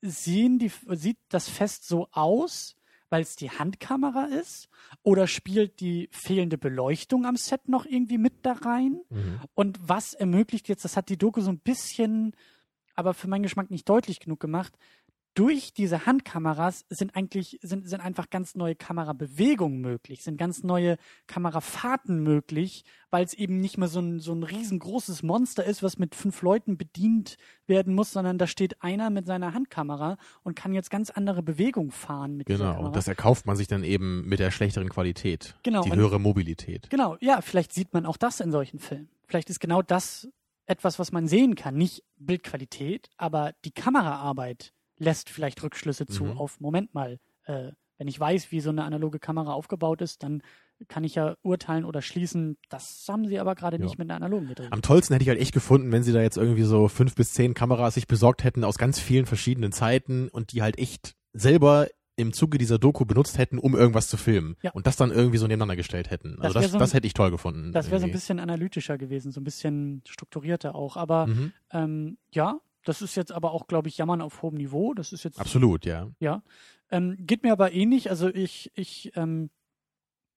sehen die, sieht das Fest so aus, weil es die Handkamera ist? Oder spielt die fehlende Beleuchtung am Set noch irgendwie mit da rein? Mhm. Und was ermöglicht jetzt, das hat die Doku so ein bisschen, aber für meinen Geschmack nicht deutlich genug gemacht, durch diese Handkameras sind eigentlich, sind, sind einfach ganz neue Kamerabewegungen möglich, sind ganz neue Kamerafahrten möglich, weil es eben nicht mehr so ein, so ein riesengroßes Monster ist, was mit fünf Leuten bedient werden muss, sondern da steht einer mit seiner Handkamera und kann jetzt ganz andere Bewegungen fahren mit dieser Genau. Kamera. Und das erkauft man sich dann eben mit der schlechteren Qualität. Genau, Die höhere Mobilität. Genau, ja, vielleicht sieht man auch das in solchen Filmen. Vielleicht ist genau das etwas, was man sehen kann. Nicht Bildqualität, aber die Kameraarbeit lässt vielleicht Rückschlüsse zu Mhm. auf, Moment mal, äh, wenn ich weiß, wie so eine analoge Kamera aufgebaut ist, dann kann ich ja urteilen oder schließen, das haben sie aber gerade Ja. nicht mit einer analogen gedreht. Am tollsten hätte ich halt echt gefunden, wenn sie da jetzt irgendwie so fünf bis zehn Kameras sich besorgt hätten aus ganz vielen verschiedenen Zeiten und die halt echt selber im Zuge dieser Doku benutzt hätten, um irgendwas zu filmen. Ja. Und das dann irgendwie so nebeneinander gestellt hätten. Das Also wär das, so ein- das hätte ich toll gefunden. Das wäre so ein bisschen analytischer gewesen, so ein bisschen strukturierter auch. Aber Mhm. ähm, ja, das ist jetzt aber auch, glaube ich, Jammern auf hohem Niveau. Das ist jetzt Absolut, ja. Ja, ähm, geht mir aber ähnlich. Also ich, ich ähm,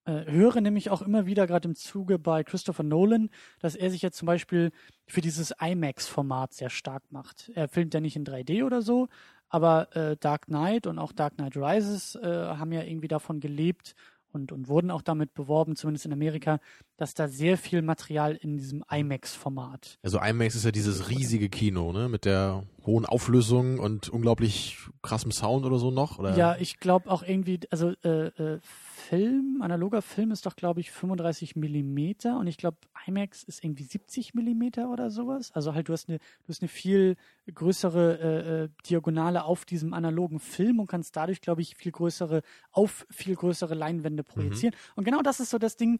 äh, höre nämlich auch immer wieder, gerade im Zuge bei Christopher Nolan, dass er sich jetzt zum Beispiel für dieses IMAX-Format sehr stark macht. Er filmt ja nicht in 3D oder so, aber äh, Dark Knight und auch Dark Knight Rises äh, haben ja irgendwie davon gelebt und, und wurden auch damit beworben, zumindest in Amerika, dass da sehr viel Material in diesem IMAX-Format Also IMAX ist ja dieses riesige Kino, ne? Mit der hohen Auflösung und unglaublich krassem Sound oder so noch? Oder? Ja, ich glaube auch irgendwie, also äh, äh, Film, analoger Film ist doch, glaube ich, 35 Millimeter und ich glaube, IMAX ist irgendwie 70 Millimeter oder sowas. Also halt, du hast eine, du hast eine viel größere äh, äh, Diagonale auf diesem analogen Film und kannst dadurch, glaube ich, viel größere, auf viel größere Leinwände projizieren. Und genau das ist so das Ding,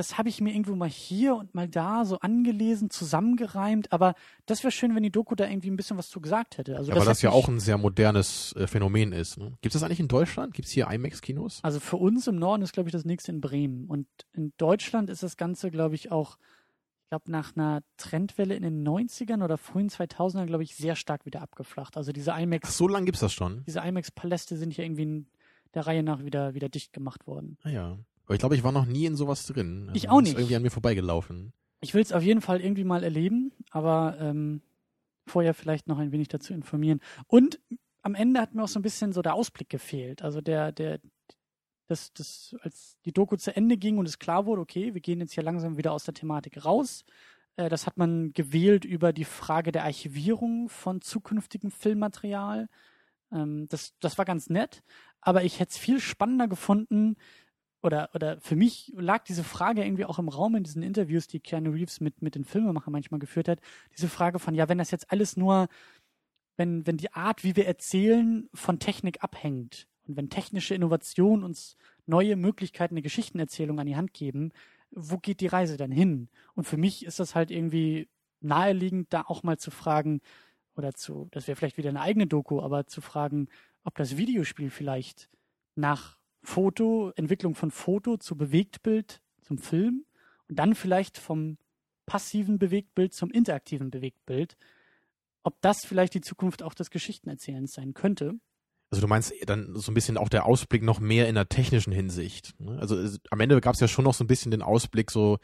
das habe ich mir irgendwo mal hier und mal da so angelesen, zusammengereimt, aber das wäre schön, wenn die Doku da irgendwie ein bisschen was zu gesagt hätte. Also Ja, weil das ja auch ein sehr modernes äh, Phänomen ist. Ne? Gibt es das eigentlich in Deutschland? Gibt es hier IMAX-Kinos? Also für uns im Norden ist, glaube ich, das nächste in Bremen. Und in Deutschland ist das Ganze, glaube ich, auch, ich glaube, nach einer Trendwelle in den 90ern oder frühen 2000ern, glaube ich, sehr stark wieder abgeflacht. Also diese Ach, IMAX, so lange gibt's das schon? diese IMAX-Paläste sind ja irgendwie in der Reihe nach wieder, wieder dicht gemacht worden. Naja. Aber ich glaube, ich war noch nie in sowas drin. Also Ich auch das nicht. Ist irgendwie an mir vorbeigelaufen. Ich will es auf jeden Fall irgendwie mal erleben, aber ähm, vorher vielleicht noch ein wenig dazu informieren. Und am Ende hat mir auch so ein bisschen so der Ausblick gefehlt. Also der, der, dass, dass als die Doku zu Ende ging und es klar wurde, okay, wir gehen jetzt hier langsam wieder aus der Thematik raus. Äh, das hat man gewählt über die Frage der Archivierung von zukünftigem Filmmaterial. Ähm, das, das war ganz nett, aber ich hätte es viel spannender gefunden, oder, oder für mich lag diese Frage irgendwie auch im Raum in diesen Interviews, die Keanu Reeves mit, mit den Filmemachern manchmal geführt hat. Diese Frage von, ja, wenn das jetzt alles nur, wenn, wenn die Art, wie wir erzählen, von Technik abhängt und wenn technische Innovationen uns neue Möglichkeiten der Geschichtenerzählung an die Hand geben, wo geht die Reise dann hin? Und für mich ist das halt irgendwie naheliegend, da auch mal zu fragen, oder zu, das wäre vielleicht wieder eine eigene Doku, aber zu fragen, ob das Videospiel vielleicht nach Foto, Entwicklung von Foto zu Bewegtbild zum Film und dann vielleicht vom passiven Bewegtbild zum interaktiven Bewegtbild, ob das vielleicht die Zukunft auch des Geschichtenerzählens sein könnte. Also du meinst dann so ein bisschen auch der Ausblick noch mehr in der technischen Hinsicht. Ne? Also am Ende gab es ja schon noch so ein bisschen den Ausblick, so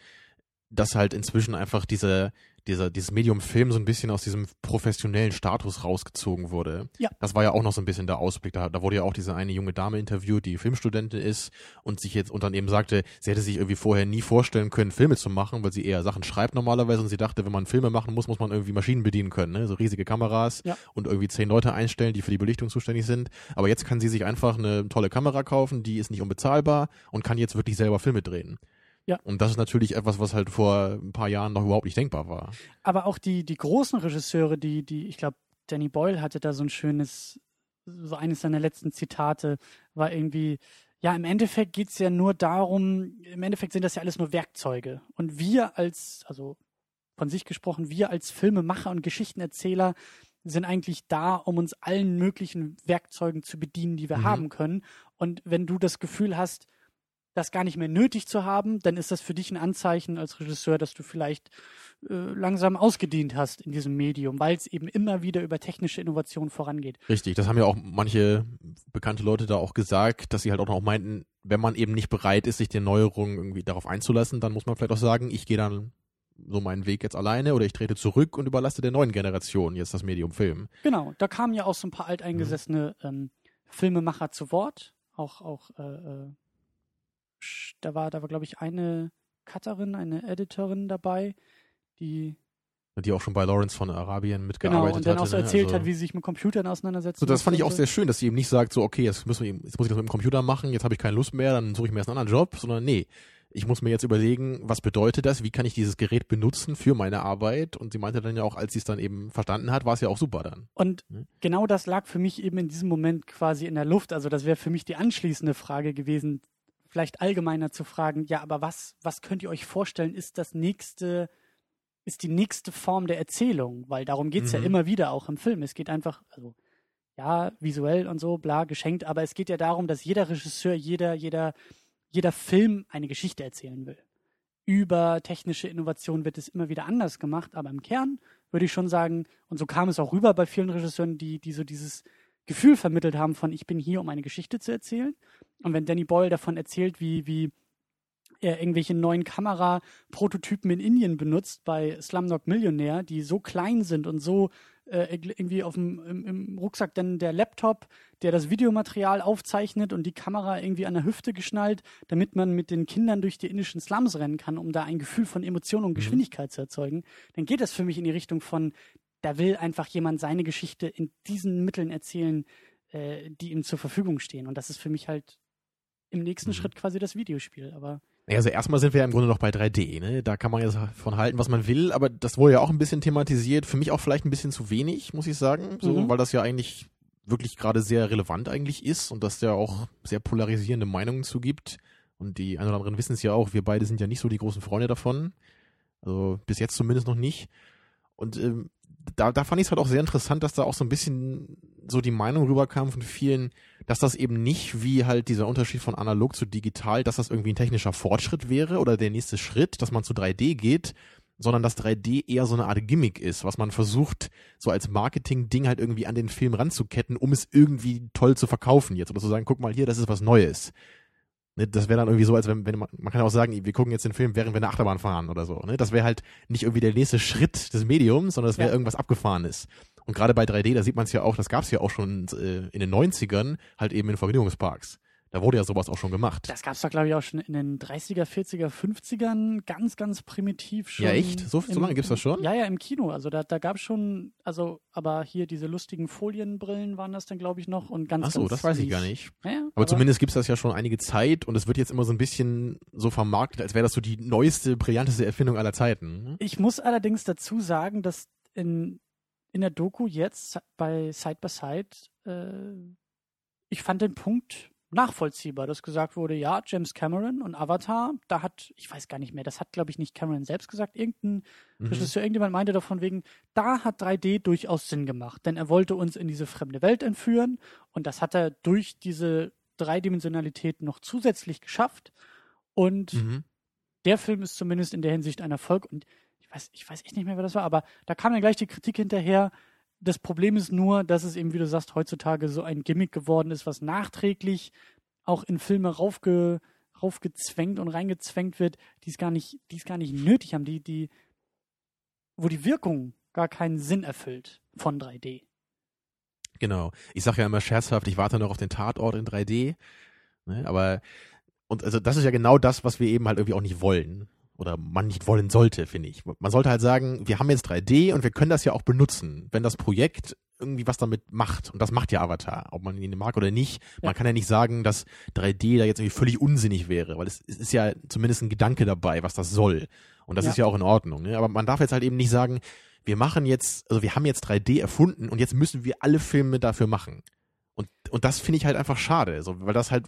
dass halt inzwischen einfach diese dieser, dieses Medium Film so ein bisschen aus diesem professionellen Status rausgezogen wurde. Ja. Das war ja auch noch so ein bisschen der Ausblick. Da, da wurde ja auch diese eine junge Dame interviewt, die Filmstudentin ist und sich jetzt und dann eben sagte, sie hätte sich irgendwie vorher nie vorstellen können, Filme zu machen, weil sie eher Sachen schreibt normalerweise und sie dachte, wenn man Filme machen muss, muss man irgendwie Maschinen bedienen können, ne? so riesige Kameras ja. und irgendwie zehn Leute einstellen, die für die Belichtung zuständig sind. Aber jetzt kann sie sich einfach eine tolle Kamera kaufen, die ist nicht unbezahlbar und kann jetzt wirklich selber Filme drehen. Ja. Und das ist natürlich etwas, was halt vor ein paar Jahren noch überhaupt nicht denkbar war. Aber auch die, die großen Regisseure, die, die, ich glaube, Danny Boyle hatte da so ein schönes, so eines seiner letzten Zitate, war irgendwie, ja, im Endeffekt geht es ja nur darum, im Endeffekt sind das ja alles nur Werkzeuge. Und wir als, also von sich gesprochen, wir als Filmemacher und Geschichtenerzähler sind eigentlich da, um uns allen möglichen Werkzeugen zu bedienen, die wir mhm. haben können. Und wenn du das Gefühl hast, das gar nicht mehr nötig zu haben, dann ist das für dich ein Anzeichen als Regisseur, dass du vielleicht äh, langsam ausgedient hast in diesem Medium, weil es eben immer wieder über technische Innovation vorangeht. Richtig, das haben ja auch manche bekannte Leute da auch gesagt, dass sie halt auch noch meinten, wenn man eben nicht bereit ist, sich den Neuerungen irgendwie darauf einzulassen, dann muss man vielleicht auch sagen, ich gehe dann so meinen Weg jetzt alleine oder ich trete zurück und überlasse der neuen Generation jetzt das Medium Film. Genau, da kamen ja auch so ein paar alteingesessene mhm. ähm, Filmemacher zu Wort, auch auch äh, äh da war, da war, glaube ich, eine Cutterin, eine Editorin dabei, die die auch schon bei Lawrence von Arabien mitgearbeitet hat. Genau, und dann auch so erzählt also, hat, wie sie sich mit Computern auseinandersetzt. So, das fand ich auch sehr schön, dass sie eben nicht sagt, so, okay, jetzt, müssen wir, jetzt muss ich das mit dem Computer machen, jetzt habe ich keine Lust mehr, dann suche ich mir erst einen anderen Job, sondern nee, ich muss mir jetzt überlegen, was bedeutet das, wie kann ich dieses Gerät benutzen für meine Arbeit und sie meinte dann ja auch, als sie es dann eben verstanden hat, war es ja auch super dann. Und hm? genau das lag für mich eben in diesem Moment quasi in der Luft, also das wäre für mich die anschließende Frage gewesen, vielleicht allgemeiner zu fragen, ja, aber was, was könnt ihr euch vorstellen, ist das nächste, ist die nächste Form der Erzählung? Weil darum geht es mhm. ja immer wieder auch im Film. Es geht einfach, also ja, visuell und so, bla, geschenkt, aber es geht ja darum, dass jeder Regisseur, jeder, jeder, jeder Film eine Geschichte erzählen will. Über technische Innovation wird es immer wieder anders gemacht, aber im Kern würde ich schon sagen, und so kam es auch rüber bei vielen Regisseuren, die, die so dieses Gefühl vermittelt haben von, ich bin hier, um eine Geschichte zu erzählen. Und wenn Danny Boyle davon erzählt, wie, wie er irgendwelche neuen Kameraprototypen in Indien benutzt bei Slumdog Millionär, die so klein sind und so äh, irgendwie auf dem im, im, Rucksack dann der Laptop, der das Videomaterial aufzeichnet und die Kamera irgendwie an der Hüfte geschnallt, damit man mit den Kindern durch die indischen Slums rennen kann, um da ein Gefühl von Emotion und mhm. Geschwindigkeit mhm. zu erzeugen, dann geht das für mich in die Richtung von, da will einfach jemand seine Geschichte in diesen Mitteln erzählen, äh, die ihm zur Verfügung stehen. Und das ist für mich halt im nächsten mhm. Schritt quasi das Videospiel. Aber also erstmal sind wir ja im Grunde noch bei 3D, ne? Da kann man jetzt von halten, was man will, aber das wurde ja auch ein bisschen thematisiert. Für mich auch vielleicht ein bisschen zu wenig, muss ich sagen, so, mhm. weil das ja eigentlich wirklich gerade sehr relevant eigentlich ist und dass der auch sehr polarisierende Meinungen zugibt. Und die ein oder anderen wissen es ja auch, wir beide sind ja nicht so die großen Freunde davon. Also bis jetzt zumindest noch nicht. Und ähm, da, da fand ich es halt auch sehr interessant, dass da auch so ein bisschen so die Meinung rüberkam von vielen, dass das eben nicht wie halt dieser Unterschied von analog zu digital, dass das irgendwie ein technischer Fortschritt wäre oder der nächste Schritt, dass man zu 3D geht, sondern dass 3D eher so eine Art Gimmick ist, was man versucht, so als Marketing-Ding halt irgendwie an den Film ranzuketten, um es irgendwie toll zu verkaufen jetzt. Oder zu sagen, guck mal hier, das ist was Neues. Ne, das wäre dann irgendwie so, als wenn, wenn man, man kann auch sagen, wir gucken jetzt den Film, während wir eine Achterbahn fahren oder so. Ne? Das wäre halt nicht irgendwie der nächste Schritt des Mediums, sondern es wäre ja. irgendwas Abgefahrenes. Und gerade bei 3D, da sieht man es ja auch, das gab es ja auch schon äh, in den 90ern, halt eben in Vergnügungsparks. Da wurde ja sowas auch schon gemacht. Das gab es doch, glaube ich, auch schon in den 30er, 40er, 50ern ganz, ganz primitiv schon. Ja, echt? So, so im- lange gibt's das schon? Ja, ja, im Kino. Also da, da gab es schon, also, aber hier diese lustigen Folienbrillen waren das dann, glaube ich, noch und ganz, Ach so, ganz das weiß ich gar nicht. Ja, ja, Aber, zumindest gibt's das ja schon einige Zeit und es wird jetzt immer so ein bisschen so vermarktet, als wäre das so die neueste, brillanteste Erfindung aller Zeiten. ne? Ich muss allerdings dazu sagen, dass in, in der Doku jetzt bei Side by Side, äh, ich fand den Punkt nachvollziehbar, dass gesagt wurde, ja, James Cameron und Avatar, da hat, ich weiß gar nicht mehr, das hat, glaube ich, nicht Cameron selbst gesagt, irgendein Mhm. Regisseur, irgendjemand meinte davon wegen, da hat 3D durchaus Sinn gemacht, denn er wollte uns in diese fremde Welt entführen und das hat er durch diese Dreidimensionalität noch zusätzlich geschafft und Mhm. der Film ist zumindest in der Hinsicht ein Erfolg und ich weiß, ich weiß echt nicht mehr, wer das war, aber da kam dann gleich die Kritik hinterher. Das Problem ist nur, dass es eben, wie du sagst, heutzutage so ein Gimmick geworden ist, was nachträglich auch in Filme raufge, raufgezwängt und reingezwängt wird, die es gar nicht, die es gar nicht nötig haben, die, die, wo die Wirkung gar keinen Sinn erfüllt von 3D. Genau. Ich sage ja immer scherzhaft, ich warte noch auf den Tatort in 3D. Ne? Aber und also das ist ja genau das, was wir eben halt irgendwie auch nicht wollen. Oder man nicht wollen sollte, finde ich. Man sollte halt sagen, wir haben jetzt 3D und wir können das ja auch benutzen, wenn das Projekt irgendwie was damit macht. Und das macht ja Avatar, ob man ihn mag oder nicht. Man Ja. kann ja nicht sagen, dass 3D da jetzt irgendwie völlig unsinnig wäre, weil es, es ist ja zumindest ein Gedanke dabei, was das soll. Und das Ja. ist ja auch in Ordnung. Ne? Aber man darf jetzt halt eben nicht sagen, wir machen jetzt, also wir haben jetzt 3D erfunden und jetzt müssen wir alle Filme dafür machen. Und, und das finde ich halt einfach schade, so, weil das halt,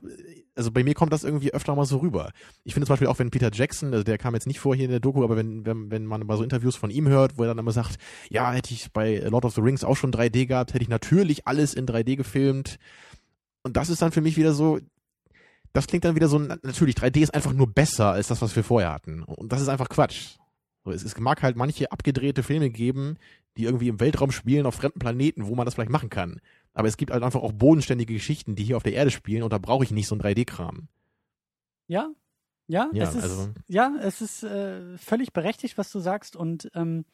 also bei mir kommt das irgendwie öfter mal so rüber. Ich finde zum Beispiel auch, wenn Peter Jackson, also der kam jetzt nicht vor hier in der Doku, aber wenn, wenn, wenn man mal so Interviews von ihm hört, wo er dann immer sagt, ja, hätte ich bei Lord of the Rings auch schon 3D gehabt, hätte ich natürlich alles in 3D gefilmt. Und das ist dann für mich wieder so, das klingt dann wieder so, na- natürlich, 3D ist einfach nur besser als das, was wir vorher hatten. Und das ist einfach Quatsch. Es, es mag halt manche abgedrehte Filme geben, die irgendwie im Weltraum spielen, auf fremden Planeten, wo man das vielleicht machen kann. Aber es gibt halt einfach auch bodenständige Geschichten, die hier auf der Erde spielen und da brauche ich nicht so ein 3D-Kram. Ja, ja, Ja, es ist, also- ja, es ist äh, völlig berechtigt, was du sagst. Und ähm,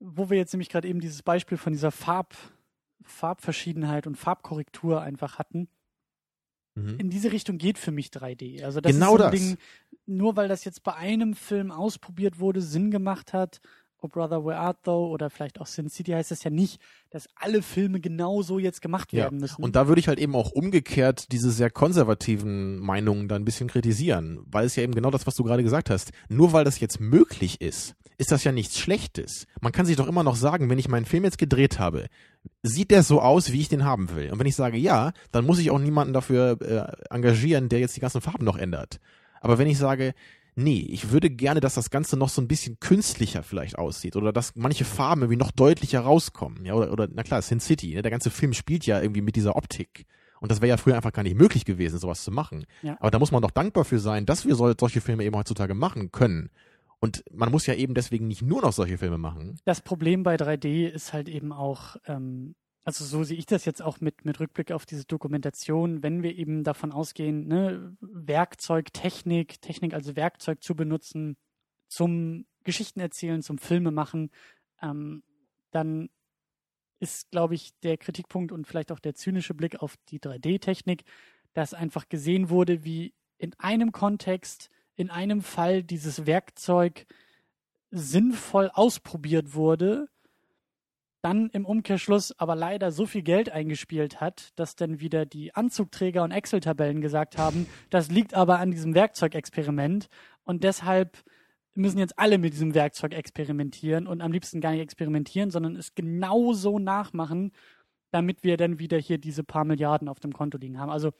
wo wir jetzt nämlich gerade eben dieses Beispiel von dieser Farb, Farbverschiedenheit und Farbkorrektur einfach hatten, Mhm. in diese Richtung geht für mich 3D. Also das Genau ist so ein das. Ding, nur weil das jetzt bei einem Film ausprobiert wurde, Sinn gemacht hat, Oh Brother Where Art Thou oder vielleicht auch Sin City heißt das ja nicht, dass alle Filme genauso jetzt gemacht Ja, werden müssen. und da würde ich halt eben auch umgekehrt diese sehr konservativen Meinungen da ein bisschen kritisieren, weil es ja eben genau das, was du gerade gesagt hast, nur weil das jetzt möglich ist, ist das ja nichts Schlechtes. Man kann sich doch immer noch sagen, wenn ich meinen Film jetzt gedreht habe, sieht der so aus, wie ich den haben will. Und wenn ich sage ja, dann muss ich auch niemanden dafür äh, engagieren, der jetzt die ganzen Farben noch ändert. Aber wenn ich sage, nee, ich würde gerne, dass das Ganze noch so ein bisschen künstlicher vielleicht aussieht oder dass manche Farben irgendwie noch deutlicher rauskommen, ja, oder, oder na klar, Sin City, ne, der ganze Film spielt ja irgendwie mit dieser Optik. Und das wäre ja früher einfach gar nicht möglich gewesen, sowas zu machen. Ja. Aber da muss man doch dankbar für sein, dass wir sol solche Filme eben heutzutage machen können. Und man muss ja eben deswegen nicht nur noch solche Filme machen. Das Problem bei 3D ist halt eben auch, ähm, also so sehe ich das jetzt auch mit, mit Rückblick auf diese Dokumentation, wenn wir eben davon ausgehen, ne, Werkzeug, Technik, Technik als Werkzeug zu benutzen zum Geschichten erzählen, zum Filme machen, ähm, dann ist, glaube ich, der Kritikpunkt und vielleicht auch der zynische Blick auf die 3D-Technik, dass einfach gesehen wurde, wie in einem Kontext, in einem Fall dieses Werkzeug sinnvoll ausprobiert wurde, dann im Umkehrschluss aber leider so viel Geld eingespielt hat, dass dann wieder die Anzugträger und Excel-Tabellen gesagt haben, das liegt aber an diesem Werkzeugexperiment und deshalb müssen jetzt alle mit diesem Werkzeug experimentieren und am liebsten gar nicht experimentieren, sondern es genauso nachmachen, damit wir dann wieder hier diese paar Milliarden auf dem Konto liegen haben. Also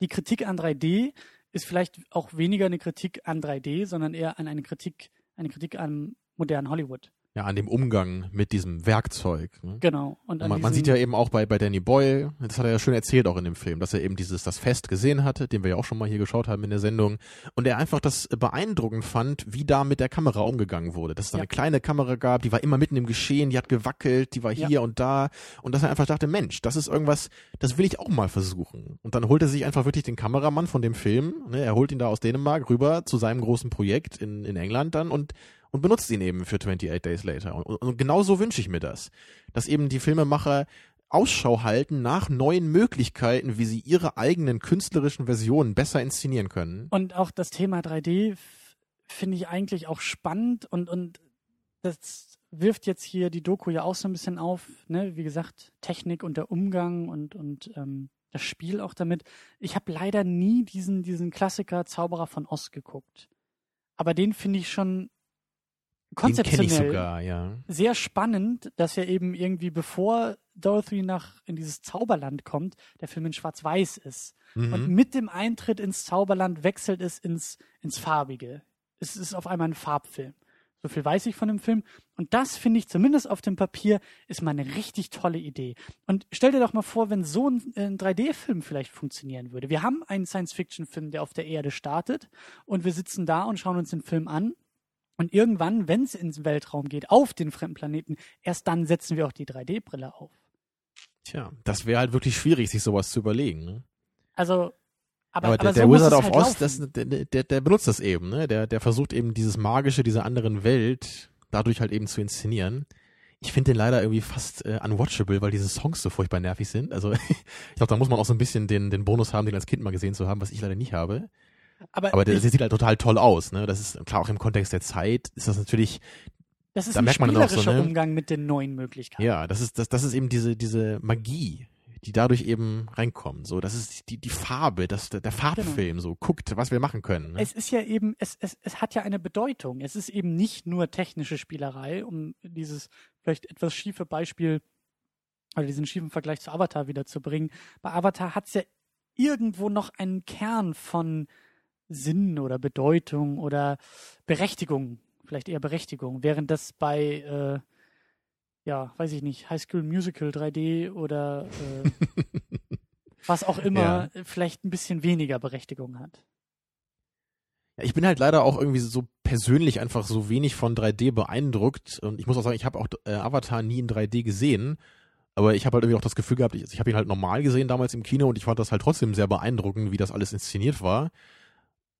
die Kritik an 3D ist vielleicht auch weniger eine Kritik an 3D, sondern eher an eine Kritik, eine Kritik an modernen Hollywood. Ja, an dem Umgang mit diesem Werkzeug. Ne? Genau. Und Und an man, man sieht ja eben auch bei, bei Danny Boyle, das hat er ja schön erzählt auch in dem Film, dass er eben dieses, das Fest gesehen hatte, den wir ja auch schon mal hier geschaut haben in der Sendung, und er einfach das beeindruckend fand, wie da mit der Kamera umgegangen wurde. Dass es da Ja. eine kleine Kamera gab, die war immer mitten im Geschehen, die hat gewackelt, die war Ja. hier und da, und dass er einfach dachte, Mensch, das ist irgendwas, das will ich auch mal versuchen. Und dann holt er sich einfach wirklich den Kameramann von dem Film, ne, er holt ihn da aus Dänemark rüber zu seinem großen Projekt in, in England dann und und benutzt ihn eben für 28 Days Later. Und, und, genau so wünsche ich mir das. Dass eben die Filmemacher Ausschau halten nach neuen Möglichkeiten, wie sie ihre eigenen künstlerischen Versionen besser inszenieren können. Und auch das Thema 3D finde ich eigentlich auch spannend und, und das wirft jetzt hier die Doku ja auch so ein bisschen auf, ne? Wie gesagt, Technik und der Umgang und, und ähm, das Spiel auch damit. Ich habe leider nie diesen, diesen Klassiker Zauberer von Oz geguckt. Aber den finde ich schon konzeptionell sogar, ja. sehr spannend, dass er eben irgendwie bevor Dorothy nach in dieses Zauberland kommt, der Film in Schwarz-Weiß ist. Mhm. Und mit dem Eintritt ins Zauberland wechselt es ins, ins Farbige. Es ist auf einmal ein Farbfilm. So viel weiß ich von dem Film. Und das finde ich zumindest auf dem Papier ist mal eine richtig tolle Idee. Und stell dir doch mal vor, wenn so ein, ein 3D-Film vielleicht funktionieren würde. Wir haben einen Science-Fiction-Film, der auf der Erde startet und wir sitzen da und schauen uns den Film an. Und irgendwann, wenn es ins Weltraum geht, auf den fremden Planeten, erst dann setzen wir auch die 3D-Brille auf. Tja, das wäre halt wirklich schwierig, sich sowas zu überlegen. Ne? Also, aber, Aber, aber, der, so der Wizard of halt Oz, das, der, der, der benutzt das eben, ne? Der, der versucht eben dieses Magische dieser anderen Welt dadurch halt eben zu inszenieren. Ich finde den leider irgendwie fast äh, unwatchable, weil diese Songs so furchtbar nervig sind. Also (laughs) ich glaube, da muss man auch so ein bisschen den, den Bonus haben, den als Kind mal gesehen zu haben, was ich leider nicht habe. Aber Aber ich, der sieht halt total toll aus, ne? Das ist klar auch im Kontext der Zeit ist das natürlich, das ist da ein merkt man auch so, ne? Umgang mit den neuen Möglichkeiten. ja, das ist das, das ist eben diese diese Magie, die dadurch eben reinkommt. So, das ist die die Farbe, das der, der Farbfilm. So guckt, was wir machen können. Ne? Es ist ja eben, es, es, es hat ja eine Bedeutung. Es ist eben nicht nur technische Spielerei, um dieses vielleicht etwas schiefe Beispiel oder diesen schiefen Vergleich zu Avatar wiederzubringen. Bei Avatar hat es ja irgendwo noch einen Kern von Sinn oder Bedeutung oder Berechtigung, vielleicht eher Berechtigung, während das bei, äh, ja, weiß ich nicht, High School Musical 3D oder äh, (laughs) was auch immer vielleicht ein bisschen weniger Berechtigung hat. Ja, ich bin halt leider auch irgendwie so persönlich einfach so wenig von 3D beeindruckt und ich muss auch sagen, ich habe auch äh, Avatar nie in 3D gesehen, aber ich habe halt irgendwie auch das Gefühl gehabt, ich, ich habe ihn halt normal gesehen damals im Kino und ich fand das halt trotzdem sehr beeindruckend, wie das alles inszeniert war.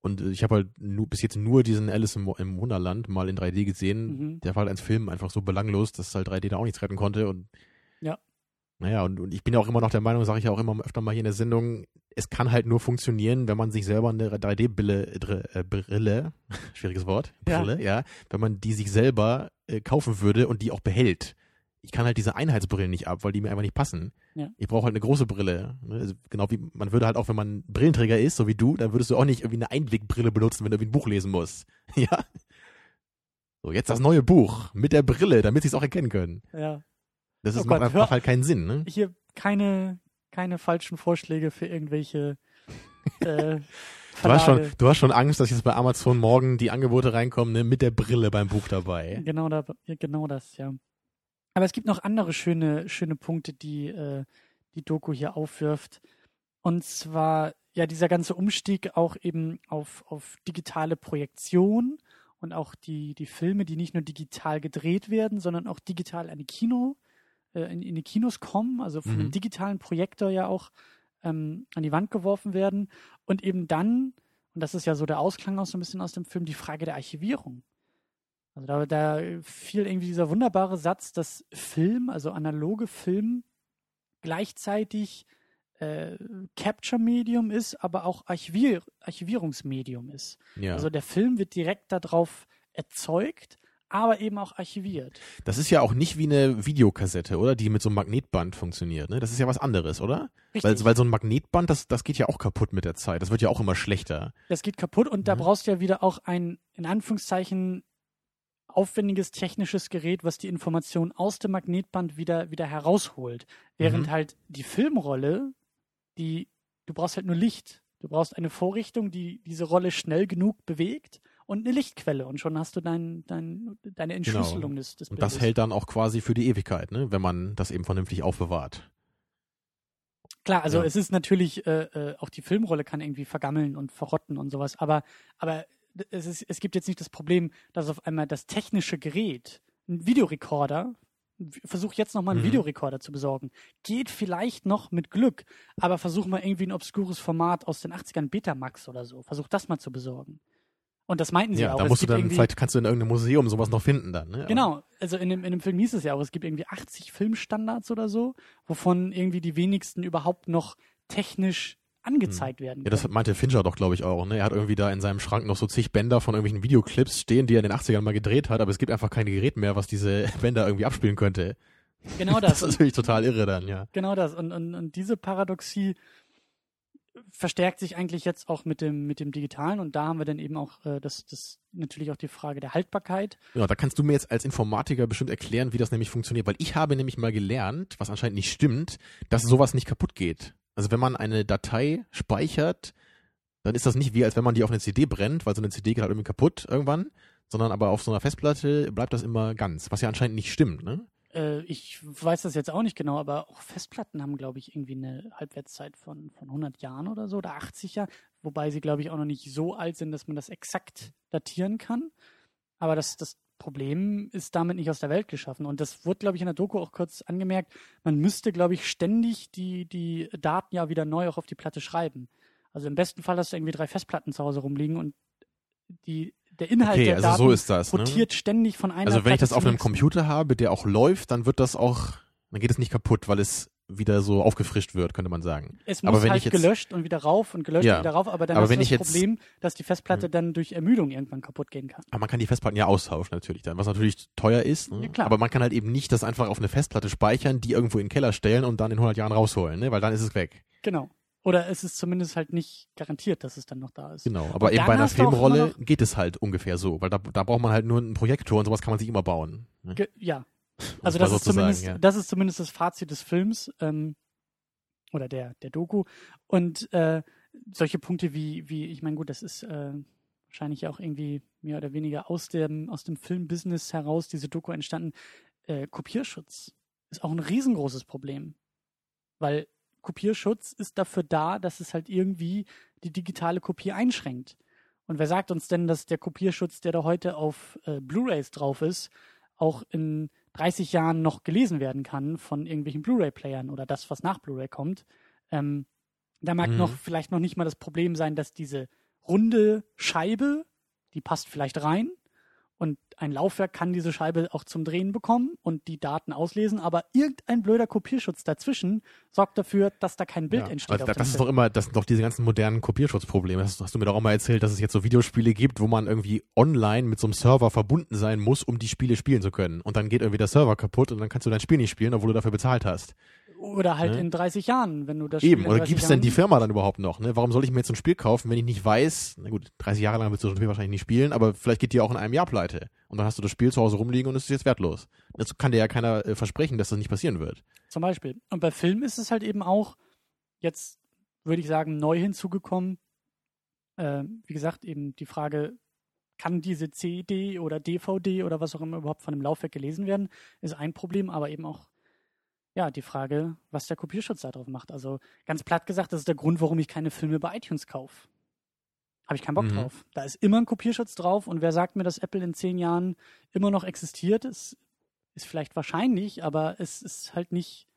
Und äh, ich habe halt nur, bis jetzt nur diesen Alice im, im Wunderland mal in 3D gesehen. Mhm. Der war halt als Film einfach so belanglos, dass halt 3D da auch nichts retten konnte und Ja. Naja, und, und ich bin ja auch immer noch der Meinung, sage ich ja auch immer öfter mal hier in der Sendung, es kann halt nur funktionieren, wenn man sich selber eine 3D-Brille, äh, Brille, (laughs) schwieriges Wort, Ja. Brille, ja. wenn man die sich selber äh, kaufen würde und die auch behält. Ich kann halt diese Einheitsbrillen nicht ab, weil die mir einfach nicht passen. Ja. Ich brauche halt eine große Brille. Ne? Also genau wie man würde halt auch, wenn man Brillenträger ist, so wie du, dann würdest du auch nicht irgendwie eine Einwegbrille benutzen, wenn du irgendwie ein Buch lesen musst. (laughs) Ja. So, jetzt das neue Buch mit der Brille, damit sie es auch erkennen können. Ja. Das ist, Oh Gott, macht, macht halt keinen Sinn, ne? Hier keine, keine falschen Vorschläge für irgendwelche (laughs) äh, Du hast, schon, du hast schon Angst, dass jetzt bei Amazon morgen die Angebote reinkommen, ne, mit der Brille beim Buch dabei. Genau, da, genau das, ja. Aber es gibt noch andere schöne, schöne Punkte, die äh, die Doku hier aufwirft. Und zwar ja dieser ganze Umstieg auch eben auf, auf digitale Projektion und auch die, die Filme, die nicht nur digital gedreht werden, sondern auch digital an die Kino, äh, in, in die Kinos kommen, also von Mhm. einem digitalen Projektor ja auch ähm, an die Wand geworfen werden. Und eben dann, und das ist ja so der Ausklang auch so ein bisschen aus dem Film, die Frage der Archivierung. Also da, da fiel irgendwie dieser wunderbare Satz, dass Film, also analoge Film, gleichzeitig äh, Capture-Medium ist, aber auch Archivier Archivierungsmedium ist. Ja. Also der Film wird direkt darauf erzeugt, aber eben auch archiviert. das ist ja auch nicht wie eine Videokassette, oder? Die mit so einem Magnetband funktioniert, ne? Das ist ja was anderes, oder? Weil, weil so ein Magnetband, das, das geht ja auch kaputt mit der Zeit. Das wird ja auch immer schlechter. das geht kaputt und da Mhm. brauchst du ja wieder auch ein, in Anführungszeichen, aufwendiges technisches Gerät, was die Information aus dem Magnetband wieder, wieder herausholt. Während Mhm. halt die Filmrolle, die, du brauchst halt nur Licht. Du brauchst eine Vorrichtung, die diese Rolle schnell genug bewegt und eine Lichtquelle und schon hast du dein, dein, deine Entschlüsselung des, des Und das hält dann auch quasi für die Ewigkeit, ne? Wenn man das eben vernünftig aufbewahrt. Klar, also Ja. es ist natürlich, äh, äh, auch die Filmrolle kann irgendwie vergammeln und verrotten und sowas, aber, aber es, ist, es gibt jetzt nicht das Problem, dass auf einmal das technische Gerät, ein Videorekorder, versuch jetzt nochmal einen Mhm. Videorekorder zu besorgen, geht vielleicht noch mit Glück, aber versuch mal irgendwie ein obskures Format aus den 80ern Betamax oder so, versuch das mal zu besorgen. Und das meinten sie Ja, auch. da Es musst du dann, vielleicht kannst du in irgendeinem Museum sowas noch finden dann, ne? Genau, also in dem, in dem Film hieß es ja auch, es gibt irgendwie 80 Filmstandards oder so, wovon irgendwie die wenigsten überhaupt noch technisch angezeigt werden. Hm. Ja, das können. meinte Fincher doch, glaube ich, auch. Ne? Er hat irgendwie da in seinem Schrank noch so zig Bänder von irgendwelchen Videoclips stehen, die er in den 80ern mal gedreht hat, aber es gibt einfach kein Gerät mehr, was diese (laughs) Bänder irgendwie abspielen könnte. genau (laughs) Das das. ist natürlich total irre dann, ja. Genau das. Und, und, und diese Paradoxie verstärkt sich eigentlich jetzt auch mit dem, mit dem Digitalen. Und da haben wir dann eben auch äh, das, das natürlich auch die Frage der Haltbarkeit. Ja, da kannst du mir jetzt als Informatiker bestimmt erklären, wie das nämlich funktioniert, weil ich habe nämlich mal gelernt, was anscheinend nicht stimmt, dass sowas nicht kaputt geht. Also wenn man eine Datei speichert, dann ist das nicht wie, als wenn man die auf eine CD brennt, weil so eine CD geht halt irgendwie kaputt irgendwann, sondern aber auf so einer Festplatte bleibt das immer ganz, was ja anscheinend nicht stimmt, ne? Äh, ich weiß das jetzt auch nicht genau, aber auch Festplatten haben, glaube ich, irgendwie eine Halbwertszeit von, von 100 Jahren oder so oder 80 Jahren, wobei sie, glaube ich, auch noch nicht so alt sind, dass man das exakt datieren kann. Aber das, das Problem ist damit nicht aus der Welt geschaffen. Und das wurde, glaube ich, in der Doku auch kurz angemerkt. Man müsste, glaube ich, ständig die, die Daten ja wieder neu auch auf die Platte schreiben. Also im besten Fall hast du irgendwie drei Festplatten zu Hause rumliegen und die, der Inhalt Okay, der also Daten so ist das. Ne? rotiert ständig von einer Also wenn ich Platte das auf einem. Computer habe, der auch läuft, dann wird das auch, dann geht es nicht kaputt, weil es wieder so aufgefrischt wird, könnte man sagen. Es Aber muss wenn halt ich jetzt- gelöscht und wieder rauf und gelöscht Ja. und wieder rauf, aber dann Aber hast du das jetzt- Problem, dass die Festplatte dann durch Ermüdung irgendwann kaputt gehen kann. Aber man kann die Festplatten ja austauschen natürlich dann, was natürlich teuer ist. Ne? Ja, klar. Aber man kann halt eben nicht das einfach auf eine Festplatte speichern, die irgendwo in den Keller stellen und dann in 100 Jahren rausholen, ne? weil dann ist es weg. Genau. Oder es ist zumindest halt nicht garantiert, dass es dann noch da ist. Genau. Aber Und eben bei einer Filmrolle geht es halt ungefähr so, weil da, da braucht man halt nur einen Projektor und sowas kann man sich immer bauen. Ne? Ge ja. Also das ist zumindest, ja. das ist zumindest das Fazit des Films ähm, oder der der Doku. Und äh, solche Punkte wie wie ich meine gut, das ist äh, wahrscheinlich auch irgendwie mehr oder weniger aus dem aus dem Filmbusiness heraus diese Doku entstanden. Äh, Kopierschutz ist auch ein riesengroßes Problem, weil Kopierschutz ist dafür da, dass es halt irgendwie die digitale Kopie einschränkt. Und wer sagt uns denn, dass der Kopierschutz, der da heute auf äh, Blu-rays drauf ist, auch in 30 Jahren noch gelesen werden kann von irgendwelchen Blu-ray-Playern oder das, was nach Blu-ray kommt? Ähm, da mag Mhm. noch vielleicht noch nicht mal das Problem sein, dass diese runde Scheibe, die passt vielleicht rein und ein Laufwerk kann diese Scheibe auch zum Drehen bekommen und die Daten auslesen, aber irgendein blöder Kopierschutz dazwischen sorgt dafür, dass da kein Bild Ja, entsteht. das, das ist doch immer, das sind doch diese ganzen modernen Kopierschutzprobleme. Das hast du mir doch auch mal erzählt, dass es jetzt so Videospiele gibt, wo man irgendwie online mit so einem Server verbunden sein muss, um die Spiele spielen zu können. Und dann geht irgendwie der Server kaputt und dann kannst du dein Spiel nicht spielen, obwohl du dafür bezahlt hast. Oder halt Ne? in 30 Jahren, wenn du das Spiel Eben, oder 30 gibt es denn die Firma dann überhaupt noch? Ne? Warum soll ich mir jetzt ein Spiel kaufen, wenn ich nicht weiß, na gut, 30 Jahre lang willst du das Spiel wahrscheinlich nicht spielen, aber vielleicht geht die auch in einem Jahr pleite. Und dann hast du das Spiel zu Hause rumliegen und es ist jetzt wertlos. Das kann dir ja keiner äh, versprechen, dass das nicht passieren wird. Zum Beispiel. Und bei Filmen ist es halt eben auch jetzt, würde ich sagen, neu hinzugekommen. Äh, wie gesagt, eben die Frage, kann diese CD oder DVD oder was auch immer überhaupt von dem Laufwerk gelesen werden, ist ein Problem, aber eben auch ja, die Frage, was der Kopierschutz da drauf macht. Also ganz platt gesagt, das ist der Grund, warum ich keine Filme bei iTunes kaufe. Habe ich keinen Bock Mhm. drauf. Da ist immer ein Kopierschutz drauf und wer sagt mir, dass Apple in zehn Jahren immer noch existiert, ist, ist vielleicht wahrscheinlich, aber es ist halt nicht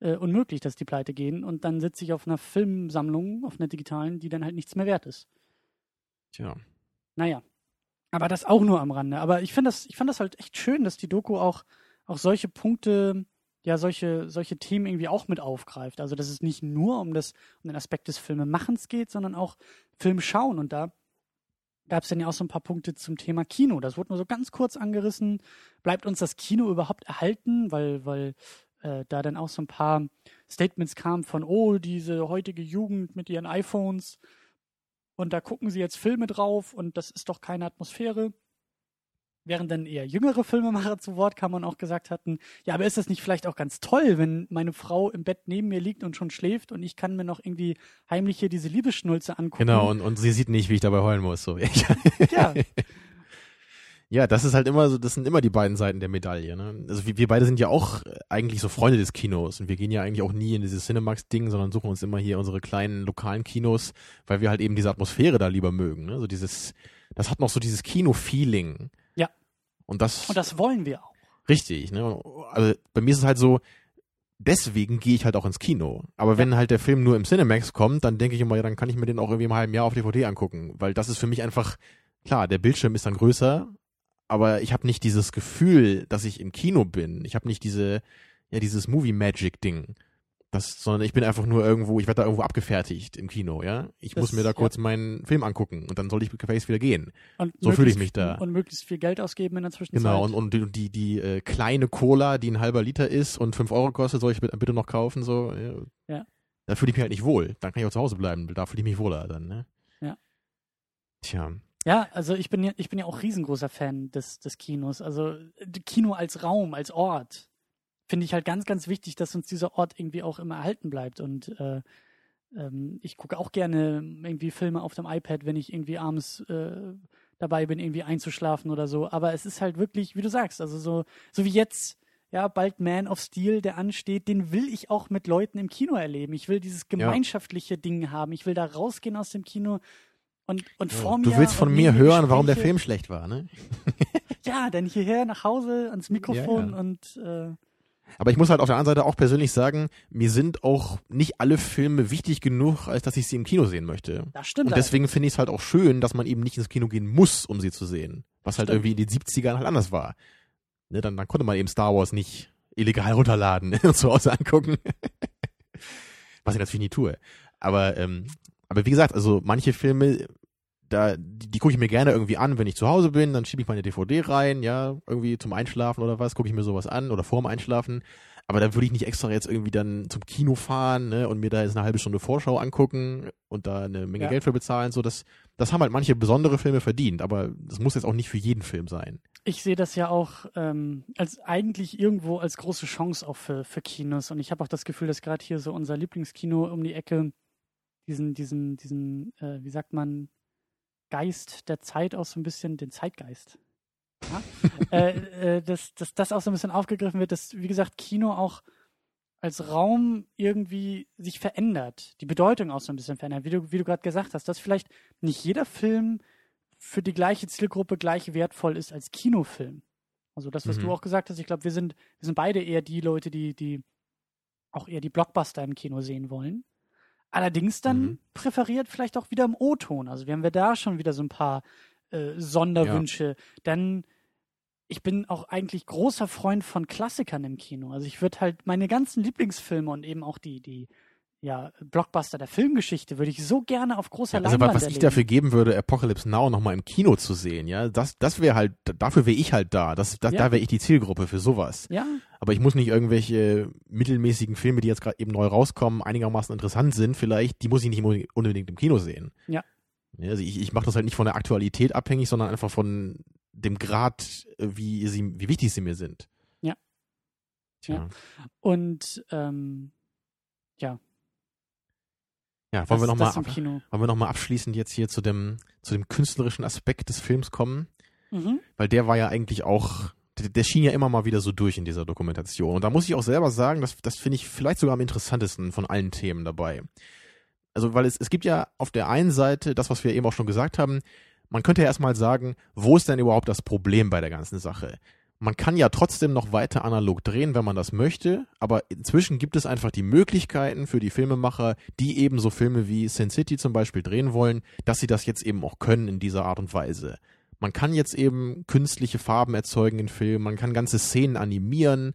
äh, unmöglich, dass die pleite gehen und dann sitze ich auf einer Filmsammlung, auf einer digitalen, die dann halt nichts mehr wert ist. Tja. Naja. Aber das auch nur am Rande. Aber ich finde das, ich fand das halt echt schön, dass die Doku auch, auch solche Punkte, ja, solche, solche Themen irgendwie auch mit aufgreift. Also, dass es nicht nur um das, um den Aspekt des Filmemachens geht, sondern auch Film schauen. Und da gab es dann ja auch so ein paar Punkte zum Thema Kino. Das wurde nur so ganz kurz angerissen. Bleibt uns das Kino überhaupt erhalten? Weil, weil äh, da dann auch so ein paar Statements kamen von, oh, diese heutige Jugend mit ihren iPhones und da gucken sie jetzt Filme drauf und das ist doch keine Atmosphäre. Während dann eher jüngere Filmemacher zu Wort kamen und auch gesagt hatten, ja, aber ist das nicht vielleicht auch ganz toll, wenn meine Frau im Bett neben mir liegt und schon schläft und ich kann mir noch irgendwie heimlich hier diese Liebesschnulze angucken. Genau, und, und sie sieht nicht, wie ich dabei heulen muss. So. ja, (laughs) Ja, das ist halt immer so, das sind immer die beiden Seiten der Medaille. Ne? Also wir, wir beide sind ja auch eigentlich so Freunde des Kinos und wir gehen ja eigentlich auch nie in dieses Cinemax-Ding, sondern suchen uns immer hier unsere kleinen lokalen Kinos, weil wir halt eben diese Atmosphäre da lieber mögen. Ne? So dieses, das hat noch so dieses Kino-Feeling. Ja. Und das, und das wollen wir auch. richtig. Ne? Also bei mir ist es halt so, deswegen gehe ich halt auch ins Kino. Aber wenn halt der Film nur im Cinemax kommt, dann denke ich immer, ja, dann kann ich mir den auch irgendwie im halben Jahr auf DVD angucken, weil das ist für mich einfach klar, der Bildschirm ist dann größer, aber ich habe nicht dieses Gefühl, dass ich im Kino bin. Ich habe nicht diese, ja, dieses Movie Magic Ding. Das, sondern ich bin einfach nur irgendwo, ich werde da irgendwo abgefertigt im Kino, ja. Ich Das- muss mir da ja. kurz meinen Film angucken und dann soll ich gefälligst wieder gehen. Und So fühle ich mich da. Und möglichst viel Geld ausgeben in der Zwischenzeit. Genau, und, und die, die, die äh, kleine Cola, die ein halber Liter ist und fünf Euro kostet, soll ich bitte bitte noch kaufen, so. Ja. Ja. Da fühle ich mich halt nicht wohl. Dann kann ich auch zu Hause bleiben, da fühle ich mich wohler dann, ne? Ja. Tja. Ja, also ich bin ja, ich bin ja auch riesengroßer Fan des, des Kinos. Also äh, Kino als Raum, als Ort. Finde ich halt ganz, ganz wichtig, dass uns dieser Ort irgendwie auch immer erhalten bleibt. Und äh, ähm, ich gucke auch gerne irgendwie Filme auf dem iPad, wenn ich irgendwie abends äh, dabei bin, irgendwie einzuschlafen oder so. Aber es ist halt wirklich, wie du sagst, also so, so wie jetzt, ja, bald Man of Steel, der ansteht, den will ich auch mit Leuten im Kino erleben. Ich will dieses gemeinschaftliche Ding haben. Ich will da rausgehen aus dem Kino und, und vor mir. Du willst von mir hören, warum der Gespräche. Film schlecht war, ne? (laughs) Ja, dann hierher nach Hause ans Mikrofon Ja, ja. und äh, Aber ich muss halt auf der anderen Seite auch persönlich sagen, mir sind auch nicht alle Filme wichtig genug, als dass ich sie im Kino sehen möchte. das stimmt. Und deswegen finde ich es halt auch schön, dass man eben nicht ins Kino gehen muss, um sie zu sehen. Was halt Stimmt. irgendwie in den 70ern halt anders war. Ne, dann, dann konnte man eben Star Wars nicht illegal runterladen (laughs) und zu Hause angucken. (laughs) Was ich natürlich nie tue. Aber, ähm, aber wie gesagt, also manche Filme, da, die, die gucke ich mir gerne irgendwie an, wenn ich zu Hause bin, dann schiebe ich meine DVD rein, ja, irgendwie zum Einschlafen oder was, gucke ich mir sowas an oder vorm Einschlafen. Aber da würde ich nicht extra jetzt irgendwie dann zum Kino fahren ne, und mir da jetzt eine halbe Stunde Vorschau angucken und da eine Menge Ja. Geld für bezahlen. So, das, das haben halt manche besondere Filme verdient, aber das muss jetzt auch nicht für jeden Film sein. ich sehe das ja auch ähm, als eigentlich irgendwo als große Chance auch für, für Kinos. Und ich habe auch das Gefühl, dass gerade hier so unser Lieblingskino um die Ecke diesen, diesen, diesen, äh, wie sagt man, Geist der Zeit auch so ein bisschen, den Zeitgeist. Ja? (laughs) äh, äh, dass, dass das auch so ein bisschen aufgegriffen wird, dass, wie gesagt, Kino auch als Raum irgendwie sich verändert, die Bedeutung auch so ein bisschen verändert, wie du, wie du gerade gesagt hast, dass vielleicht nicht jeder Film für die gleiche Zielgruppe gleich wertvoll ist als Kinofilm. Also das, was Mhm. du auch gesagt hast, ich glaube, wir sind, wir sind beide eher die Leute, die, die auch eher die Blockbuster im Kino sehen wollen. Allerdings dann Mhm. präferiert vielleicht auch wieder im O-Ton. Also wir haben wir da schon wieder so ein paar äh, Sonderwünsche. Dann, ich bin auch eigentlich großer Freund von Klassikern im Kino. Also ich würde halt meine ganzen Lieblingsfilme und eben auch die, die ja, Blockbuster der Filmgeschichte würde ich so gerne auf großer Also Leinwand was ich erleben. dafür geben würde, Apocalypse Now nochmal im Kino zu sehen, ja, das, das wäre halt, dafür wäre ich halt da. Das, das, Ja. Da wäre ich die Zielgruppe für sowas. Ja, Aber ich muss nicht irgendwelche mittelmäßigen Filme, die jetzt gerade eben neu rauskommen, einigermaßen interessant sind, vielleicht, die muss ich nicht unbedingt im Kino sehen. Ja. Ja, Also ich, ich mache das halt nicht von der Aktualität abhängig, sondern einfach von dem Grad, wie sie, wie wichtig sie mir sind. Ja. Tja. Ja. und ähm, ja, Ja, wollen wir das, nochmal im Kino. wollen wir noch mal abschließend jetzt hier zu dem, zu dem künstlerischen Aspekt des Films kommen? Mhm. weil der war ja eigentlich auch, der, der schien ja immer mal wieder so durch in dieser Dokumentation. Und da muss ich auch selber sagen, das, das finde ich vielleicht sogar am interessantesten von allen Themen dabei. Also, weil es, es gibt ja auf der einen Seite das, was wir eben auch schon gesagt haben, man könnte ja erstmal sagen, wo ist denn überhaupt das Problem bei der ganzen Sache? Man kann ja trotzdem noch weiter analog drehen, wenn man das möchte, aber inzwischen gibt es einfach die Möglichkeiten für die Filmemacher, die eben so Filme wie Sin City zum Beispiel drehen wollen, dass sie das jetzt eben auch können in dieser Art und Weise. Man kann jetzt eben künstliche Farben erzeugen in Filmen, man kann ganze Szenen animieren,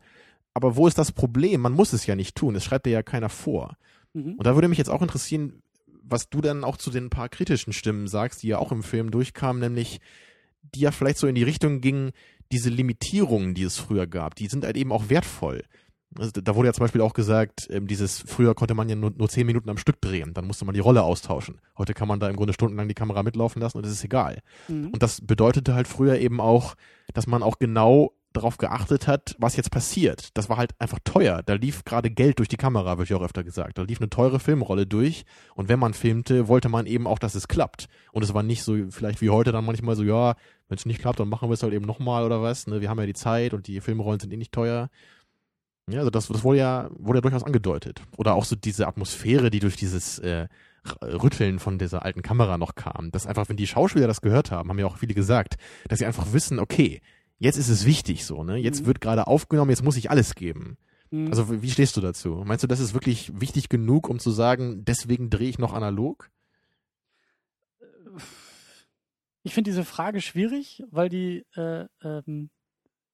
aber wo ist das Problem? Man muss es ja nicht tun, es schreibt dir ja keiner vor. Mhm. Und da würde mich jetzt auch interessieren, was du dann auch zu den paar kritischen Stimmen sagst, die ja auch im Film durchkamen, nämlich die ja vielleicht so in die Richtung gingen, diese Limitierungen, die es früher gab, die sind halt eben auch wertvoll. Also da wurde ja zum Beispiel auch gesagt, ähm, dieses früher konnte man ja nur, nur zehn Minuten am Stück drehen, dann musste man die Rolle austauschen. Heute kann man da im Grunde stundenlang die Kamera mitlaufen lassen und es ist egal. Mhm. Und das bedeutete halt früher eben auch, dass man auch genau darauf geachtet hat, was jetzt passiert. Das war halt einfach teuer. Da lief gerade Geld durch die Kamera, wird ja auch öfter gesagt. Da lief eine teure Filmrolle durch. Und wenn man filmte, wollte man eben auch, dass es klappt. Und es war nicht so, vielleicht wie heute dann manchmal so, ja, wenn es nicht klappt, dann machen wir es halt eben nochmal oder was. Ne? Wir haben ja die Zeit und die Filmrollen sind eh nicht teuer. Ja, also das, das wurde ja, wurde ja durchaus angedeutet. Oder auch so diese Atmosphäre, die durch dieses äh, Rütteln von dieser alten Kamera noch kam. Dass einfach, wenn die Schauspieler das gehört haben, haben ja auch viele gesagt, dass sie einfach wissen, okay, jetzt ist es wichtig so, ne? Jetzt Mhm. wird gerade aufgenommen, jetzt muss ich alles geben. Mhm. Also wie stehst du dazu? Meinst du, das ist wirklich wichtig genug, um zu sagen, deswegen drehe ich noch analog? Ich finde diese Frage schwierig, weil die äh, ähm,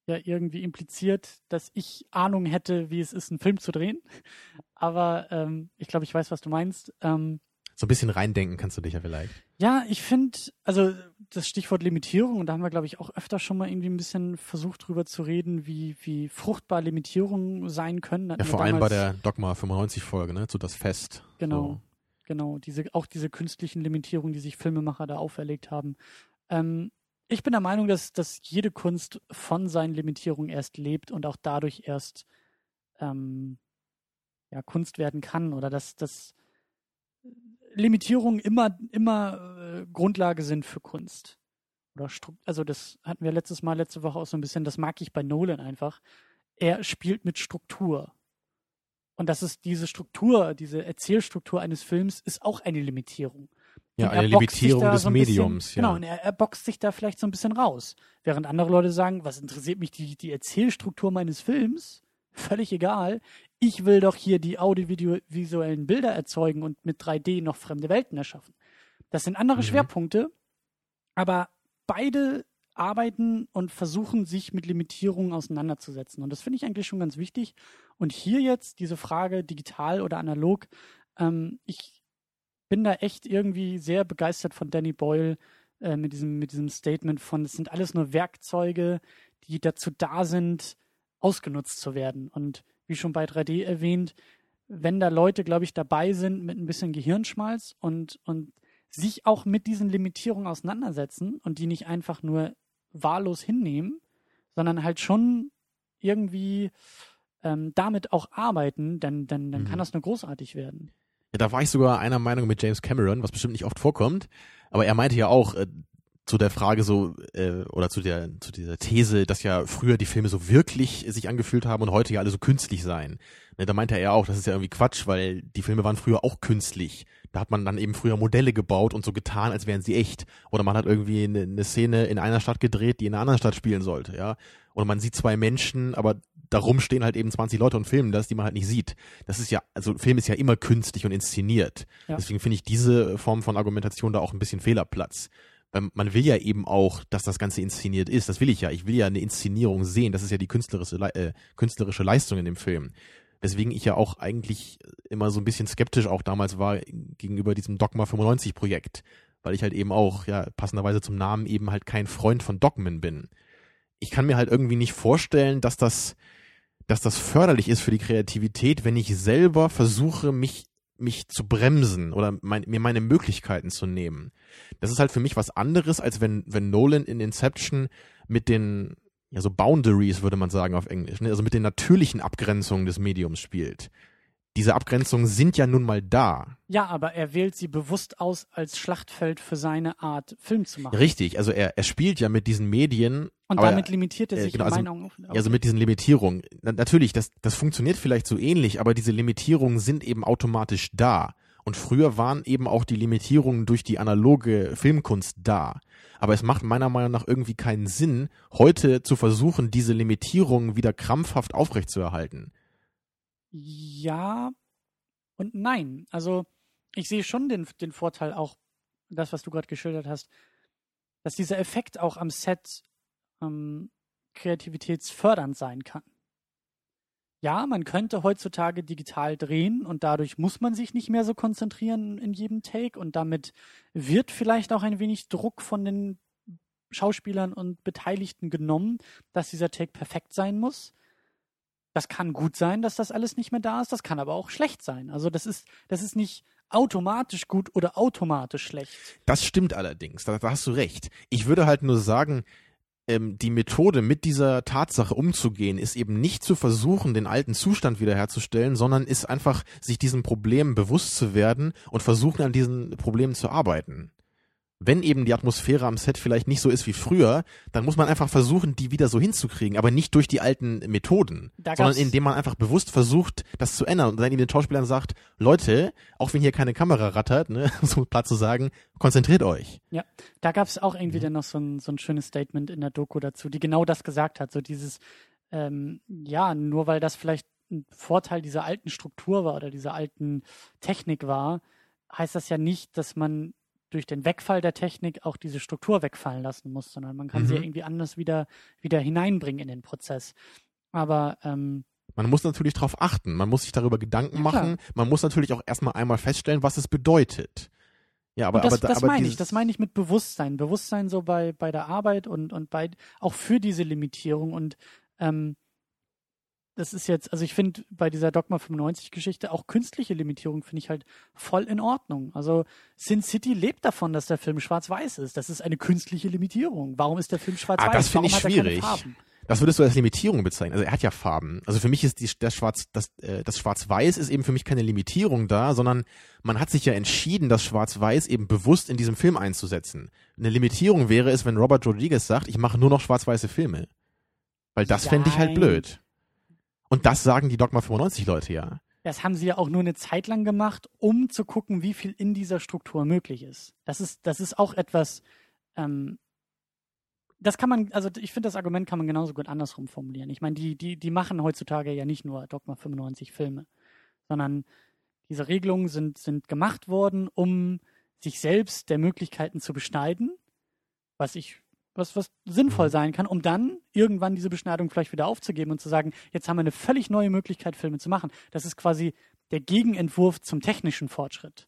ja irgendwie impliziert, dass ich Ahnung hätte, wie es ist, einen Film zu drehen. Aber ähm, ich glaube, ich weiß, was du meinst. Ähm, so ein bisschen reindenken kannst du dich ja vielleicht. Ja, ich finde, also das Stichwort Limitierung, und da haben wir, glaube ich, auch öfter schon mal irgendwie ein bisschen versucht drüber zu reden, wie, wie fruchtbar Limitierungen sein können. Ja, vor allem bei der Dogma 95 Folge, ne, zu das Fest. Genau, so. genau, diese, auch diese künstlichen Limitierungen, die sich Filmemacher da auferlegt haben. Ähm, ich bin der Meinung, dass, dass jede Kunst von seinen Limitierungen erst lebt und auch dadurch erst ähm, ja, Kunst werden kann oder dass, dass Limitierungen immer, immer äh, Grundlage sind für Kunst. Oder also das hatten wir letztes Mal, letzte Woche auch so ein bisschen, das mag ich bei Nolan einfach. Er spielt mit Struktur. Und das ist diese Struktur, diese Erzählstruktur eines Films ist auch eine Limitierung. Ja, eine Limitierung des so Mediums, bisschen, ja. Genau, und er, er boxt sich da vielleicht so ein bisschen raus. Während andere Leute sagen, was interessiert mich die, die Erzählstruktur meines Films? Völlig egal ich will doch hier die audiovisuellen Bilder erzeugen und mit 3D noch fremde Welten erschaffen. Das sind andere mhm. Schwerpunkte, aber beide arbeiten und versuchen sich mit Limitierungen auseinanderzusetzen. Und das finde ich eigentlich schon ganz wichtig. Und hier jetzt diese Frage, digital oder analog, ähm, ich bin da echt irgendwie sehr begeistert von Danny Boyle äh, mit, diesem, mit diesem Statement von, es sind alles nur Werkzeuge, die dazu da sind, ausgenutzt zu werden. Und wie schon bei 3D erwähnt, wenn da Leute, glaube ich, dabei sind mit ein bisschen Gehirnschmalz und, und sich auch mit diesen Limitierungen auseinandersetzen und die nicht einfach nur wahllos hinnehmen, sondern halt schon irgendwie ähm, damit auch arbeiten, dann, dann, dann mhm. kann das nur großartig werden. Ja, da war ich sogar einer Meinung mit James Cameron, was bestimmt nicht oft vorkommt. Aber er meinte ja auch, äh, zu der Frage so äh, oder zu der zu dieser These, dass ja früher die Filme so wirklich sich angefühlt haben und heute ja alle so künstlich seien. Ne, da meinte er auch, das ist ja irgendwie Quatsch, weil die Filme waren früher auch künstlich. Da hat man dann eben früher Modelle gebaut und so getan, als wären sie echt. Oder man hat irgendwie eine, eine Szene in einer Stadt gedreht, die in einer anderen Stadt spielen sollte, ja. Oder man sieht zwei Menschen, aber darum stehen halt eben 20 Leute und filmen das, die man halt nicht sieht. Das ist ja, also Film ist ja immer künstlich und inszeniert. Ja. Deswegen finde ich diese Form von Argumentation da auch ein bisschen Fehlerplatz ähm, man will ja eben auch, dass das Ganze inszeniert ist. Das will ich ja. Ich will ja eine Inszenierung sehen. Das ist ja die künstlerische, äh, künstlerische Leistung in dem Film. Weswegen ich ja auch eigentlich immer so ein bisschen skeptisch auch damals war gegenüber diesem Dogma 95 Projekt. Weil ich halt eben auch, ja, passenderweise zum Namen eben halt kein Freund von Dogmen bin. Ich kann mir halt irgendwie nicht vorstellen, dass das, dass das förderlich ist für die Kreativität, wenn ich selber versuche, mich mich zu bremsen oder mein, mir meine Möglichkeiten zu nehmen. Das ist halt für mich was anderes, als wenn, wenn Nolan in Inception mit den, ja, so Boundaries würde man sagen auf Englisch, ne? also mit den natürlichen Abgrenzungen des Mediums spielt diese Abgrenzungen sind ja nun mal da. Ja, aber er wählt sie bewusst aus als Schlachtfeld für seine Art, Film zu machen. Richtig, also er, er spielt ja mit diesen Medien. Und damit limitiert er sich genau, in also, meinen Augen. Ja, also mit diesen Limitierungen. Na, natürlich, das, das funktioniert vielleicht so ähnlich, aber diese Limitierungen sind eben automatisch da. Und früher waren eben auch die Limitierungen durch die analoge Filmkunst da. Aber es macht meiner Meinung nach irgendwie keinen Sinn, heute zu versuchen, diese Limitierungen wieder krampfhaft aufrechtzuerhalten. Ja und nein. Also ich sehe schon den, den Vorteil auch, das, was du gerade geschildert hast, dass dieser Effekt auch am Set ähm, kreativitätsfördernd sein kann. Ja, man könnte heutzutage digital drehen und dadurch muss man sich nicht mehr so konzentrieren in jedem Take und damit wird vielleicht auch ein wenig Druck von den Schauspielern und Beteiligten genommen, dass dieser Take perfekt sein muss. Das kann gut sein, dass das alles nicht mehr da ist, das kann aber auch schlecht sein. Also das ist, das ist nicht automatisch gut oder automatisch schlecht. Das stimmt allerdings, da, da hast du recht. Ich würde halt nur sagen, ähm, die Methode, mit dieser Tatsache umzugehen, ist eben nicht zu versuchen, den alten Zustand wiederherzustellen, sondern ist einfach, sich diesen Problemen bewusst zu werden und versuchen, an diesen Problemen zu arbeiten wenn eben die Atmosphäre am Set vielleicht nicht so ist wie früher, dann muss man einfach versuchen, die wieder so hinzukriegen, aber nicht durch die alten Methoden, sondern indem man einfach bewusst versucht, das zu ändern und dann eben den Schauspielern sagt, Leute, auch wenn hier keine Kamera rattert, ne, (laughs) so platt zu sagen, konzentriert euch. Ja, da gab es auch irgendwie mhm. dann noch so ein, so ein schönes Statement in der Doku dazu, die genau das gesagt hat, so dieses, ähm, ja, nur weil das vielleicht ein Vorteil dieser alten Struktur war oder dieser alten Technik war, heißt das ja nicht, dass man durch den Wegfall der Technik auch diese Struktur wegfallen lassen muss, sondern man kann mhm. sie irgendwie anders wieder, wieder hineinbringen in den Prozess. Aber ähm, man muss natürlich darauf achten, man muss sich darüber Gedanken ja, machen, man muss natürlich auch erstmal einmal feststellen, was es bedeutet. Ja, aber, das, aber, das aber meine ich, das meine ich mit Bewusstsein. Bewusstsein so bei, bei der Arbeit und, und bei, auch für diese Limitierung und ähm, das ist jetzt, also ich finde bei dieser Dogma 95 Geschichte auch künstliche Limitierung finde ich halt voll in Ordnung. Also Sin City lebt davon, dass der Film schwarz-weiß ist. Das ist eine künstliche Limitierung. Warum ist der Film schwarz-weiß? Ah, das finde ich schwierig. Das würdest du als Limitierung bezeichnen. Also er hat ja Farben. Also für mich ist die, das Schwarz, das, äh, das Schwarz-Weiß ist eben für mich keine Limitierung da, sondern man hat sich ja entschieden, das Schwarz-Weiß eben bewusst in diesem Film einzusetzen. Eine Limitierung wäre es, wenn Robert Rodriguez sagt, ich mache nur noch schwarz-weiße Filme. Weil das fände ich halt blöd. Und das sagen die Dogma 95 Leute ja. Das haben sie ja auch nur eine Zeit lang gemacht, um zu gucken, wie viel in dieser Struktur möglich ist. Das ist, das ist auch etwas, ähm, das kann man, also ich finde, das Argument kann man genauso gut andersrum formulieren. Ich meine, die, die, die machen heutzutage ja nicht nur Dogma 95 Filme, sondern diese Regelungen sind, sind gemacht worden, um sich selbst der Möglichkeiten zu beschneiden, was ich was, was sinnvoll mhm. sein kann, um dann irgendwann diese Beschneidung vielleicht wieder aufzugeben und zu sagen, jetzt haben wir eine völlig neue Möglichkeit, Filme zu machen. Das ist quasi der Gegenentwurf zum technischen Fortschritt,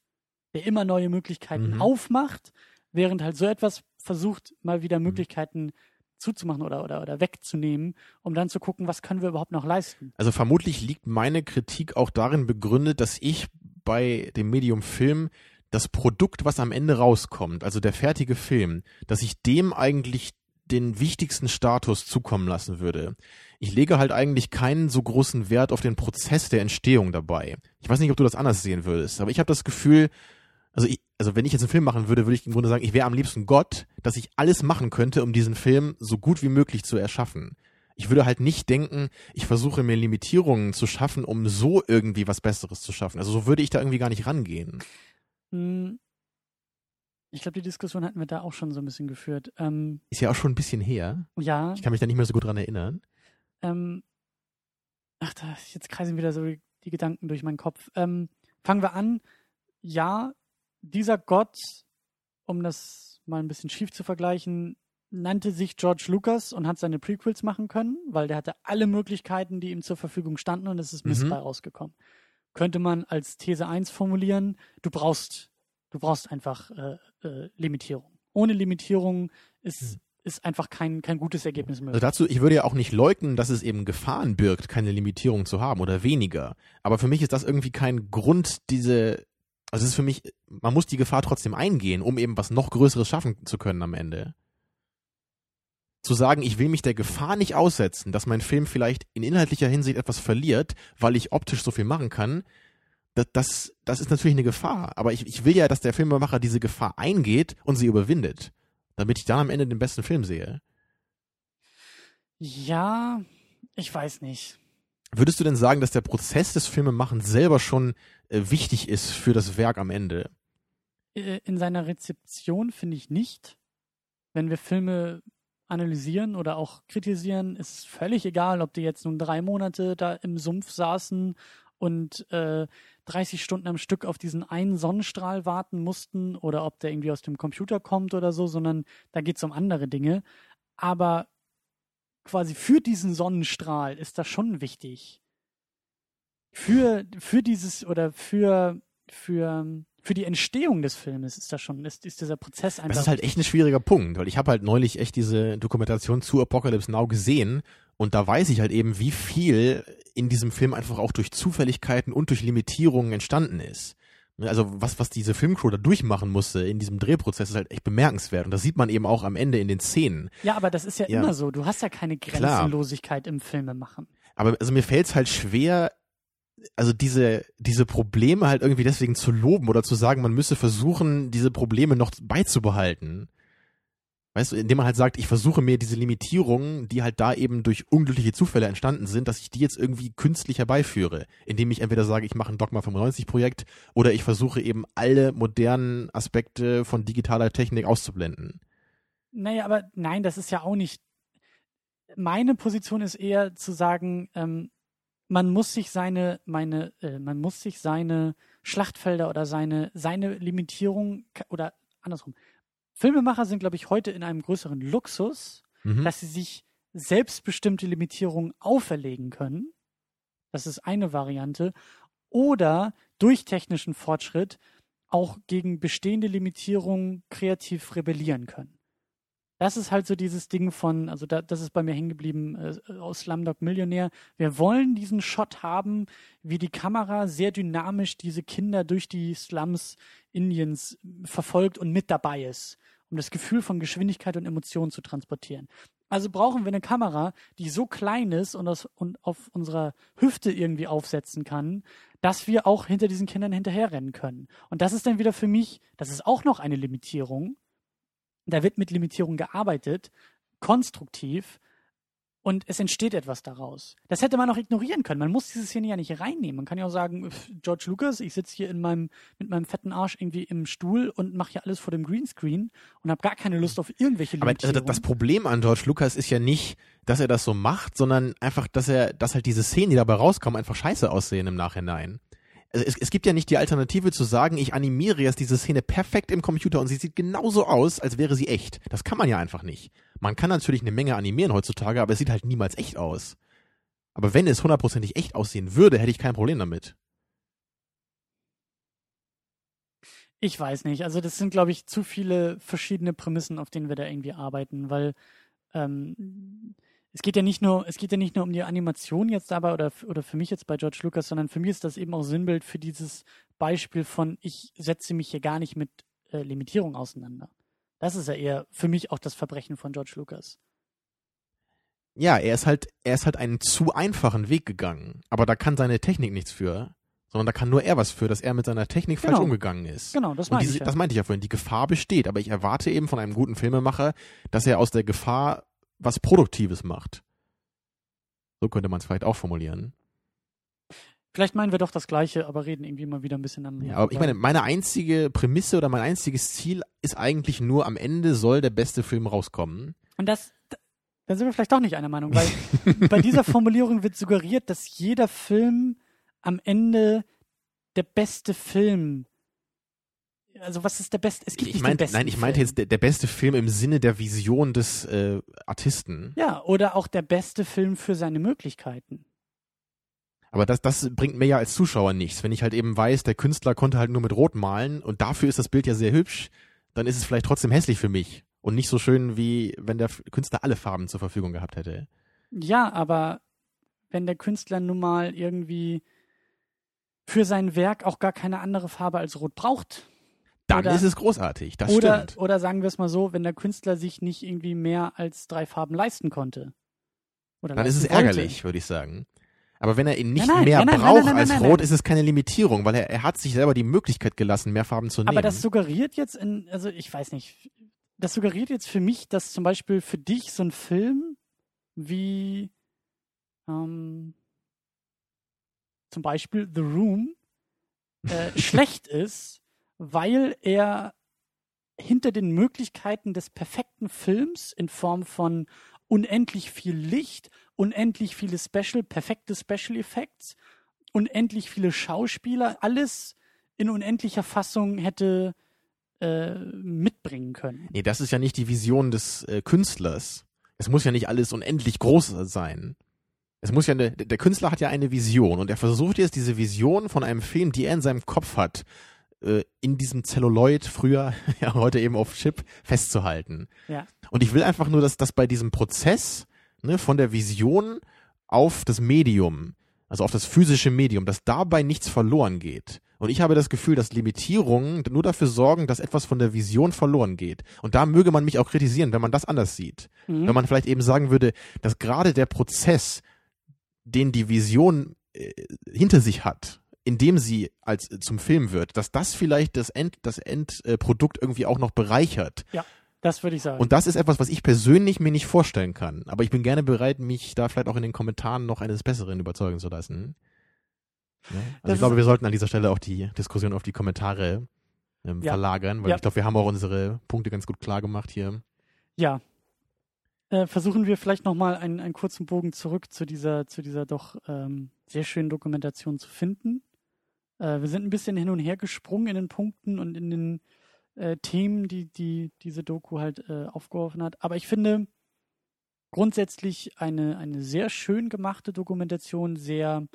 der immer neue Möglichkeiten mhm. aufmacht, während halt so etwas versucht, mal wieder mhm. Möglichkeiten zuzumachen oder, oder, oder wegzunehmen, um dann zu gucken, was können wir überhaupt noch leisten. Also vermutlich liegt meine Kritik auch darin begründet, dass ich bei dem Medium Film das Produkt, was am Ende rauskommt, also der fertige Film, dass ich dem eigentlich den wichtigsten Status zukommen lassen würde. Ich lege halt eigentlich keinen so großen Wert auf den Prozess der Entstehung dabei. Ich weiß nicht, ob du das anders sehen würdest, aber ich habe das Gefühl, also ich, also wenn ich jetzt einen Film machen würde, würde ich im Grunde sagen, ich wäre am liebsten Gott, dass ich alles machen könnte, um diesen Film so gut wie möglich zu erschaffen. Ich würde halt nicht denken, ich versuche mir Limitierungen zu schaffen, um so irgendwie was Besseres zu schaffen. Also so würde ich da irgendwie gar nicht rangehen. Hm. Ich glaube, die Diskussion hatten wir da auch schon so ein bisschen geführt. Ähm, ist ja auch schon ein bisschen her. Ja. Ich kann mich da nicht mehr so gut dran erinnern. Ähm, ach, da, jetzt kreisen wieder so die Gedanken durch meinen Kopf. Ähm, fangen wir an. Ja, dieser Gott, um das mal ein bisschen schief zu vergleichen, nannte sich George Lucas und hat seine Prequels machen können, weil der hatte alle Möglichkeiten, die ihm zur Verfügung standen und es ist Mist mhm. bei rausgekommen könnte man als These 1 formulieren, du brauchst, du brauchst einfach äh, äh, Limitierung. Ohne Limitierung ist, hm. ist einfach kein, kein gutes Ergebnis möglich. Also dazu, ich würde ja auch nicht leugnen, dass es eben Gefahren birgt, keine Limitierung zu haben oder weniger. Aber für mich ist das irgendwie kein Grund, diese, also es ist für mich, man muss die Gefahr trotzdem eingehen, um eben was noch Größeres schaffen zu können am Ende zu sagen, ich will mich der Gefahr nicht aussetzen, dass mein Film vielleicht in inhaltlicher Hinsicht etwas verliert, weil ich optisch so viel machen kann, das, das, das ist natürlich eine Gefahr. Aber ich, ich will ja, dass der Filmemacher diese Gefahr eingeht und sie überwindet, damit ich dann am Ende den besten Film sehe. Ja, ich weiß nicht. Würdest du denn sagen, dass der Prozess des Filmemachens selber schon äh, wichtig ist für das Werk am Ende? Äh, in seiner Rezeption finde ich nicht. Wenn wir Filme analysieren oder auch kritisieren, ist völlig egal, ob die jetzt nun drei Monate da im Sumpf saßen und äh, 30 Stunden am Stück auf diesen einen Sonnenstrahl warten mussten oder ob der irgendwie aus dem Computer kommt oder so, sondern da geht es um andere Dinge. Aber quasi für diesen Sonnenstrahl ist das schon wichtig. Für, für dieses oder für, für für die Entstehung des Filmes ist das schon, ist, ist dieser Prozess einfach. Das ist halt echt ein schwieriger Punkt, weil ich habe halt neulich echt diese Dokumentation zu Apocalypse Now gesehen und da weiß ich halt eben, wie viel in diesem Film einfach auch durch Zufälligkeiten und durch Limitierungen entstanden ist. Also was, was diese Filmcrew da durchmachen musste in diesem Drehprozess ist halt echt bemerkenswert. Und das sieht man eben auch am Ende in den Szenen. Ja, aber das ist ja, ja. immer so. Du hast ja keine Grenzenlosigkeit Klar. im Filme machen. Aber also mir fällt es halt schwer, also diese, diese Probleme halt irgendwie deswegen zu loben oder zu sagen, man müsse versuchen, diese Probleme noch beizubehalten. Weißt du, indem man halt sagt, ich versuche mir diese Limitierungen, die halt da eben durch unglückliche Zufälle entstanden sind, dass ich die jetzt irgendwie künstlich herbeiführe, indem ich entweder sage, ich mache ein Dogma 95 Projekt oder ich versuche eben alle modernen Aspekte von digitaler Technik auszublenden. Naja, aber nein, das ist ja auch nicht. Meine Position ist eher zu sagen, ähm, man muss sich seine, meine, äh, man muss sich seine Schlachtfelder oder seine, seine Limitierung oder andersrum. Filmemacher sind, glaube ich, heute in einem größeren Luxus, Mhm. dass sie sich selbstbestimmte Limitierungen auferlegen können. Das ist eine Variante. Oder durch technischen Fortschritt auch gegen bestehende Limitierungen kreativ rebellieren können. Das ist halt so dieses Ding von, also da, das ist bei mir hängen geblieben äh, aus Slumdog Millionär. Wir wollen diesen Shot haben, wie die Kamera sehr dynamisch diese Kinder durch die Slums Indiens verfolgt und mit dabei ist, um das Gefühl von Geschwindigkeit und Emotionen zu transportieren. Also brauchen wir eine Kamera, die so klein ist und, aus, und auf unserer Hüfte irgendwie aufsetzen kann, dass wir auch hinter diesen Kindern hinterherrennen können. Und das ist dann wieder für mich, das ist auch noch eine Limitierung. Da wird mit Limitierung gearbeitet, konstruktiv, und es entsteht etwas daraus. Das hätte man auch ignorieren können. Man muss diese Szene ja nicht reinnehmen. Man kann ja auch sagen, George Lucas, ich sitze hier in meinem, mit meinem fetten Arsch irgendwie im Stuhl und mache hier alles vor dem Greenscreen und habe gar keine Lust auf irgendwelche Aber also Limitierungen. das Problem an George Lucas ist ja nicht, dass er das so macht, sondern einfach, dass er, dass halt diese Szenen, die dabei rauskommen, einfach scheiße aussehen im Nachhinein. Also es, es gibt ja nicht die Alternative zu sagen, ich animiere jetzt diese Szene perfekt im Computer und sie sieht genauso aus, als wäre sie echt. Das kann man ja einfach nicht. Man kann natürlich eine Menge animieren heutzutage, aber es sieht halt niemals echt aus. Aber wenn es hundertprozentig echt aussehen würde, hätte ich kein Problem damit. Ich weiß nicht. Also das sind, glaube ich, zu viele verschiedene Prämissen, auf denen wir da irgendwie arbeiten, weil ähm, es geht ja nicht nur, es geht ja nicht nur um die Animation jetzt dabei oder, oder für mich jetzt bei George Lucas, sondern für mich ist das eben auch Sinnbild für dieses Beispiel von, ich setze mich hier gar nicht mit äh, Limitierung auseinander. Das ist ja eher für mich auch das Verbrechen von George Lucas. Ja, er ist halt, er ist halt einen zu einfachen Weg gegangen. Aber da kann seine Technik nichts für. Sondern da kann nur er was für, dass er mit seiner Technik falsch Genau. umgegangen ist. Genau, das diese, ich. Ja. das meinte ich ja vorhin. Die Gefahr besteht, aber ich erwarte eben von einem guten Filmemacher, dass er aus der Gefahr was Produktives macht. So könnte man es vielleicht auch formulieren. Vielleicht meinen wir doch das Gleiche, aber reden irgendwie mal wieder ein bisschen am. Ja, aber ich meine, meine einzige Prämisse oder mein einziges Ziel ist eigentlich nur, am Ende soll der beste Film rauskommen. Und das, da- da sind wir vielleicht doch nicht einer Meinung, weil (laughs) bei dieser Formulierung wird suggeriert, dass jeder Film am Ende der beste Film. Also was ist der beste? Es gibt Ich nicht meinte, den besten nein, ich meinte Film. jetzt der, der beste Film im Sinne der Vision des äh, Artisten. Ja, oder auch der beste Film für seine Möglichkeiten. Aber das, das bringt mir ja als Zuschauer nichts. Wenn ich halt eben weiß, der Künstler konnte halt nur mit Rot malen und dafür ist das Bild ja sehr hübsch, dann ist es vielleicht trotzdem hässlich für mich. Und nicht so schön, wie wenn der Künstler alle Farben zur Verfügung gehabt hätte. Ja, aber wenn der Künstler nun mal irgendwie für sein Werk auch gar keine andere Farbe als Rot braucht, Dann Oder- ist es großartig. Das oder, stimmt. oder sagen wir es mal so, wenn der Künstler sich nicht irgendwie mehr als drei Farben leisten konnte. Oder Dann ist es ärgerlich, würde ich sagen. Aber wenn er ihn nicht Nein, nein, mehr nein, braucht als Rot, ist es keine Limitierung, weil er, er hat sich selber die Möglichkeit gelassen, mehr Farben zu nehmen. Aber das suggeriert jetzt in, also ich weiß nicht, das suggeriert jetzt für mich, dass zum Beispiel für dich so ein Film wie ähm, zum Beispiel The Room äh, (laughs) schlecht ist, weil er hinter den Möglichkeiten des perfekten Films in Form von unendlich viel Licht, unendlich viele Special, perfekte Special Effects, unendlich viele Schauspieler, alles in unendlicher Fassung hätte äh, mitbringen können. Nee, das ist ja nicht die Vision des äh, Künstlers. Es muss ja nicht alles unendlich groß sein. Es muss ja eine, der Künstler hat ja eine Vision und er versucht jetzt diese Vision von einem Film, die er in seinem Kopf hat, äh, in diesem Celluloid früher, (laughs) ja heute eben auf Chip festzuhalten. Ja. Und ich will einfach nur, dass das bei diesem Prozess ne, von der Vision auf das Medium, also auf das physische Medium, dass dabei nichts verloren geht. Und ich habe das Gefühl, dass Limitierungen nur dafür sorgen, dass etwas von der Vision verloren geht. Und da möge man mich auch kritisieren, wenn man das anders sieht. Mhm. Wenn man vielleicht eben sagen würde, dass gerade der Prozess, den die Vision äh, hinter sich hat, indem sie als äh, zum Film wird, dass das vielleicht das End, das Endprodukt irgendwie auch noch bereichert. Das würde ich sagen. Und das ist etwas, was ich persönlich mir nicht vorstellen kann. Aber ich bin gerne bereit, mich da vielleicht auch in den Kommentaren noch eines Besseren überzeugen zu lassen. Ja? Also Das ich glaube, wir sollten an dieser Stelle auch die Diskussion auf die Kommentare ähm, Ja. verlagern, weil Ja. ich glaube, wir haben auch unsere Punkte ganz gut klar gemacht hier. Ja. Äh, versuchen wir vielleicht nochmal einen, einen kurzen Bogen zurück zu dieser, zu dieser doch ähm, sehr schönen Dokumentation zu finden. Äh, wir sind ein bisschen hin und her gesprungen in den Punkten und in den, äh, Themen, die, die diese Doku halt äh, aufgeworfen hat. Aber ich finde grundsätzlich eine, eine sehr schön gemachte Dokumentation, sehr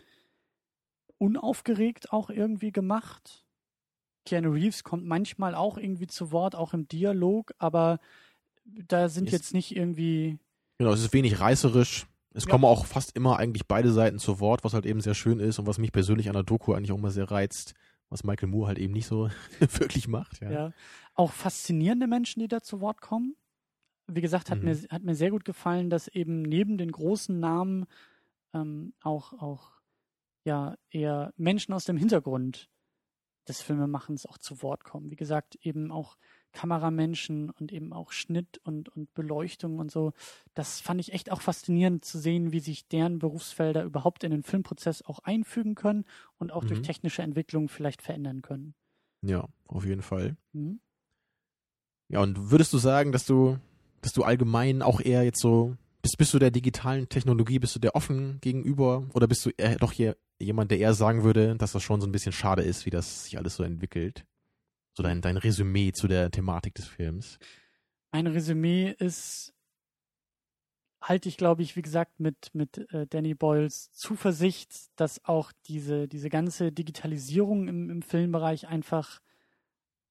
unaufgeregt auch irgendwie gemacht. Keanu Reeves kommt manchmal auch irgendwie zu Wort, auch im Dialog, aber da sind Ist- jetzt nicht irgendwie. Genau, es ist wenig reißerisch. Es Ja. kommen auch fast immer eigentlich beide Seiten zu Wort, was halt eben sehr schön ist und was mich persönlich an der Doku eigentlich auch immer sehr reizt, was Michael Moore halt eben nicht so (laughs) wirklich macht. Ja. Ja. Auch faszinierende Menschen, die da zu Wort kommen. Wie gesagt, hat, Mhm. mir, hat mir sehr gut gefallen, dass eben neben den großen Namen ähm, auch, auch ja eher Menschen aus dem Hintergrund des Filmemachens auch zu Wort kommen. Wie gesagt, eben auch Kameramenschen und eben auch Schnitt und, und Beleuchtung und so. Das fand ich echt auch faszinierend zu sehen, wie sich deren Berufsfelder überhaupt in den Filmprozess auch einfügen können und auch durch Mhm. technische Entwicklung vielleicht verändern können. ja, auf jeden Fall. Mhm. Ja, und würdest du sagen, dass du, dass du allgemein auch eher jetzt so, bist, bist du der digitalen Technologie, bist du der offen gegenüber oder bist du eher doch hier jemand, der eher sagen würde, dass das schon so ein bisschen schade ist, wie das sich alles so entwickelt? So dein, dein Resümee zu der Thematik des Films. Mein Resümee ist, halte ich, glaube ich, wie gesagt, mit, mit äh, Danny Boyles Zuversicht, dass auch diese, diese ganze Digitalisierung im, im Filmbereich einfach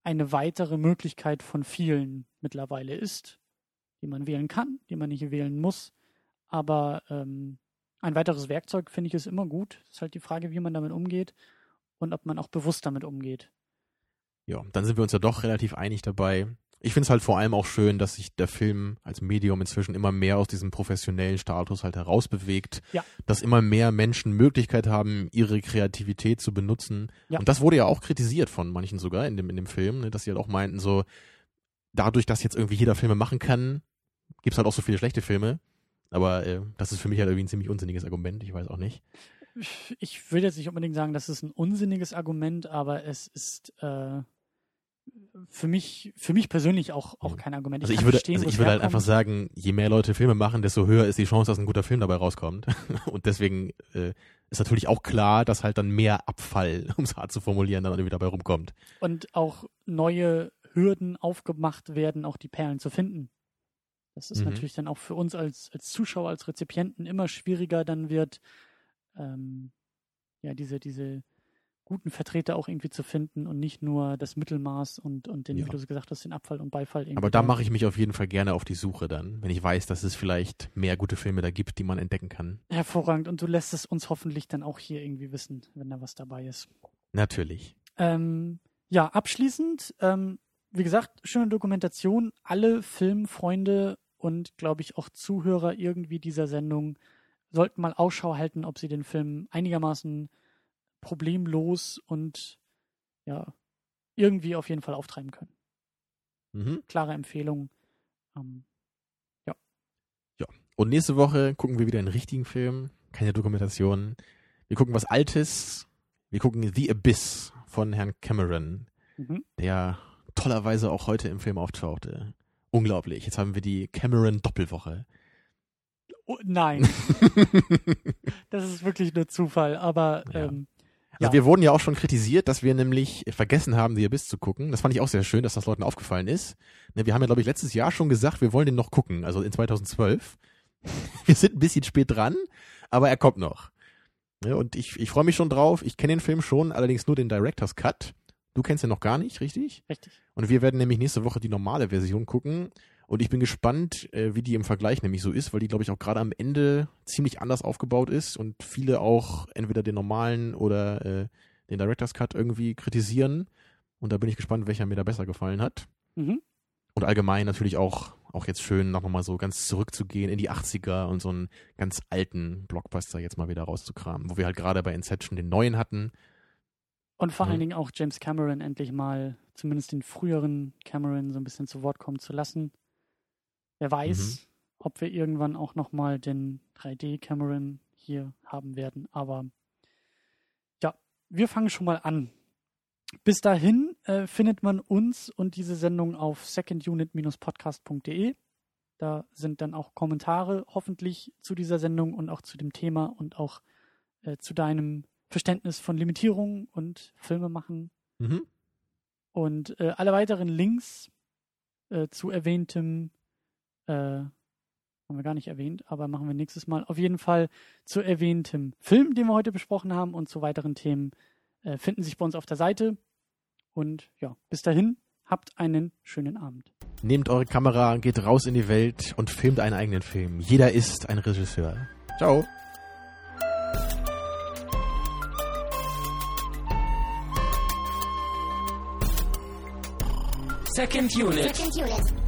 eine weitere Möglichkeit von vielen mittlerweile ist, die man wählen kann, die man nicht wählen muss. Aber ähm, ein weiteres Werkzeug finde ich ist immer gut. Ist halt die Frage, wie man damit umgeht und ob man auch bewusst damit umgeht. Ja, dann sind wir uns ja doch relativ einig dabei. Ich finde es halt vor allem auch schön, dass sich der Film als Medium inzwischen immer mehr aus diesem professionellen Status halt herausbewegt. Ja. Dass immer mehr Menschen Möglichkeit haben, ihre Kreativität zu benutzen. Ja. Und das wurde ja auch kritisiert von manchen sogar in dem, in dem Film, ne, dass sie halt auch meinten, so, dadurch, dass jetzt irgendwie jeder Filme machen kann, gibt's halt auch so viele schlechte Filme. Aber äh, das ist für mich halt irgendwie ein ziemlich unsinniges Argument, ich weiß auch nicht. ich würde jetzt nicht unbedingt sagen, das ist ein unsinniges Argument, aber es ist äh, für mich, für mich persönlich auch, auch kein Argument. Also ich würde, verstehen, also ich würde halt einfach sagen, je mehr Leute Filme machen, desto höher ist die Chance, dass ein guter Film dabei rauskommt. (laughs) Und deswegen äh, ist natürlich auch klar, dass halt dann mehr Abfall, (laughs) um es hart zu formulieren, dann irgendwie dabei rumkommt. Und auch neue Hürden aufgemacht werden, auch die Perlen zu finden. Das ist Mhm. natürlich dann auch für uns als, als Zuschauer, als Rezipienten immer schwieriger dann wird, ähm, ja, diese, diese guten Vertreter auch irgendwie zu finden und nicht nur das Mittelmaß und, und den, Ja. wie du so gesagt hast, den Abfall und Beifall irgendwie. Aber da mache ich mich auf jeden Fall gerne auf die Suche dann, wenn ich weiß, dass es vielleicht mehr gute Filme da gibt, die man entdecken kann. Hervorragend. Und du lässt es uns hoffentlich dann auch hier irgendwie wissen, wenn da was dabei ist. Natürlich. Ähm, ja, abschließend, ähm, wie gesagt, schöne Dokumentation. Alle Filmfreunde und, glaube ich, auch Zuhörer irgendwie dieser Sendung sollten mal Ausschau halten, ob sie den Film einigermaßen problemlos und ja, irgendwie auf jeden Fall auftreiben können. Mhm. Klare Empfehlung. Ähm, Und nächste Woche gucken wir wieder einen richtigen Film, keine Dokumentation. Wir gucken was Altes. Wir gucken The Abyss von Herrn Cameron. mhm. der tollerweise auch heute im Film auftauchte. Unglaublich. Jetzt haben wir die Cameron Doppelwoche. oh, nein, (laughs) das ist wirklich nur Zufall, aber Ja. ähm, Also Ja. wir wurden ja auch schon kritisiert, dass wir nämlich vergessen haben, The Abyss zu gucken. Das fand ich auch sehr schön, dass das Leuten aufgefallen ist. Ne, Wir haben ja, glaube ich, letztes Jahr schon gesagt, wir wollen den noch gucken, also in 2012. (laughs) Wir sind ein bisschen spät dran, aber er kommt noch. Ne, Und ich, ich freue mich schon drauf. Ich kenne den Film schon, allerdings nur den Director's Cut. Du kennst den noch gar nicht, richtig? richtig. Und wir werden nämlich nächste Woche die normale Version gucken. Und ich bin gespannt, äh, wie die im Vergleich nämlich so ist, weil die, glaube ich, auch gerade am Ende ziemlich anders aufgebaut ist und viele auch entweder den normalen oder äh, den Director's Cut irgendwie kritisieren. Und da bin ich gespannt, welcher mir da besser gefallen hat. Mhm. Und allgemein natürlich auch, auch jetzt schön, noch mal so ganz zurückzugehen in die 80er und so einen ganz alten Blockbuster jetzt mal wieder rauszukramen, wo wir halt gerade bei Inception den neuen hatten. Und vor Mhm. allen Dingen auch James Cameron endlich mal, zumindest den früheren Cameron, so ein bisschen zu Wort kommen zu lassen. Wer weiß, ob wir irgendwann auch nochmal den 3D Cameron hier haben werden. Aber ja, wir fangen schon mal an. Bis dahin äh, findet man uns und diese Sendung auf secondunit-podcast.de. Da sind dann auch Kommentare hoffentlich zu dieser Sendung und auch zu dem Thema und auch äh, zu deinem Verständnis von Limitierung und Filme machen. Mhm. Und äh, alle weiteren Links äh, zu erwähntem, äh, haben wir gar nicht erwähnt, aber machen wir nächstes Mal. Auf jeden Fall zu erwähntem Film, den wir heute besprochen haben und zu weiteren Themen äh, finden sich bei uns auf der Seite. Und ja, bis dahin, habt einen schönen Abend. Nehmt eure Kamera, geht raus in die Welt und filmt einen eigenen Film. Jeder ist ein Regisseur. Ciao. Second unit. Second unit.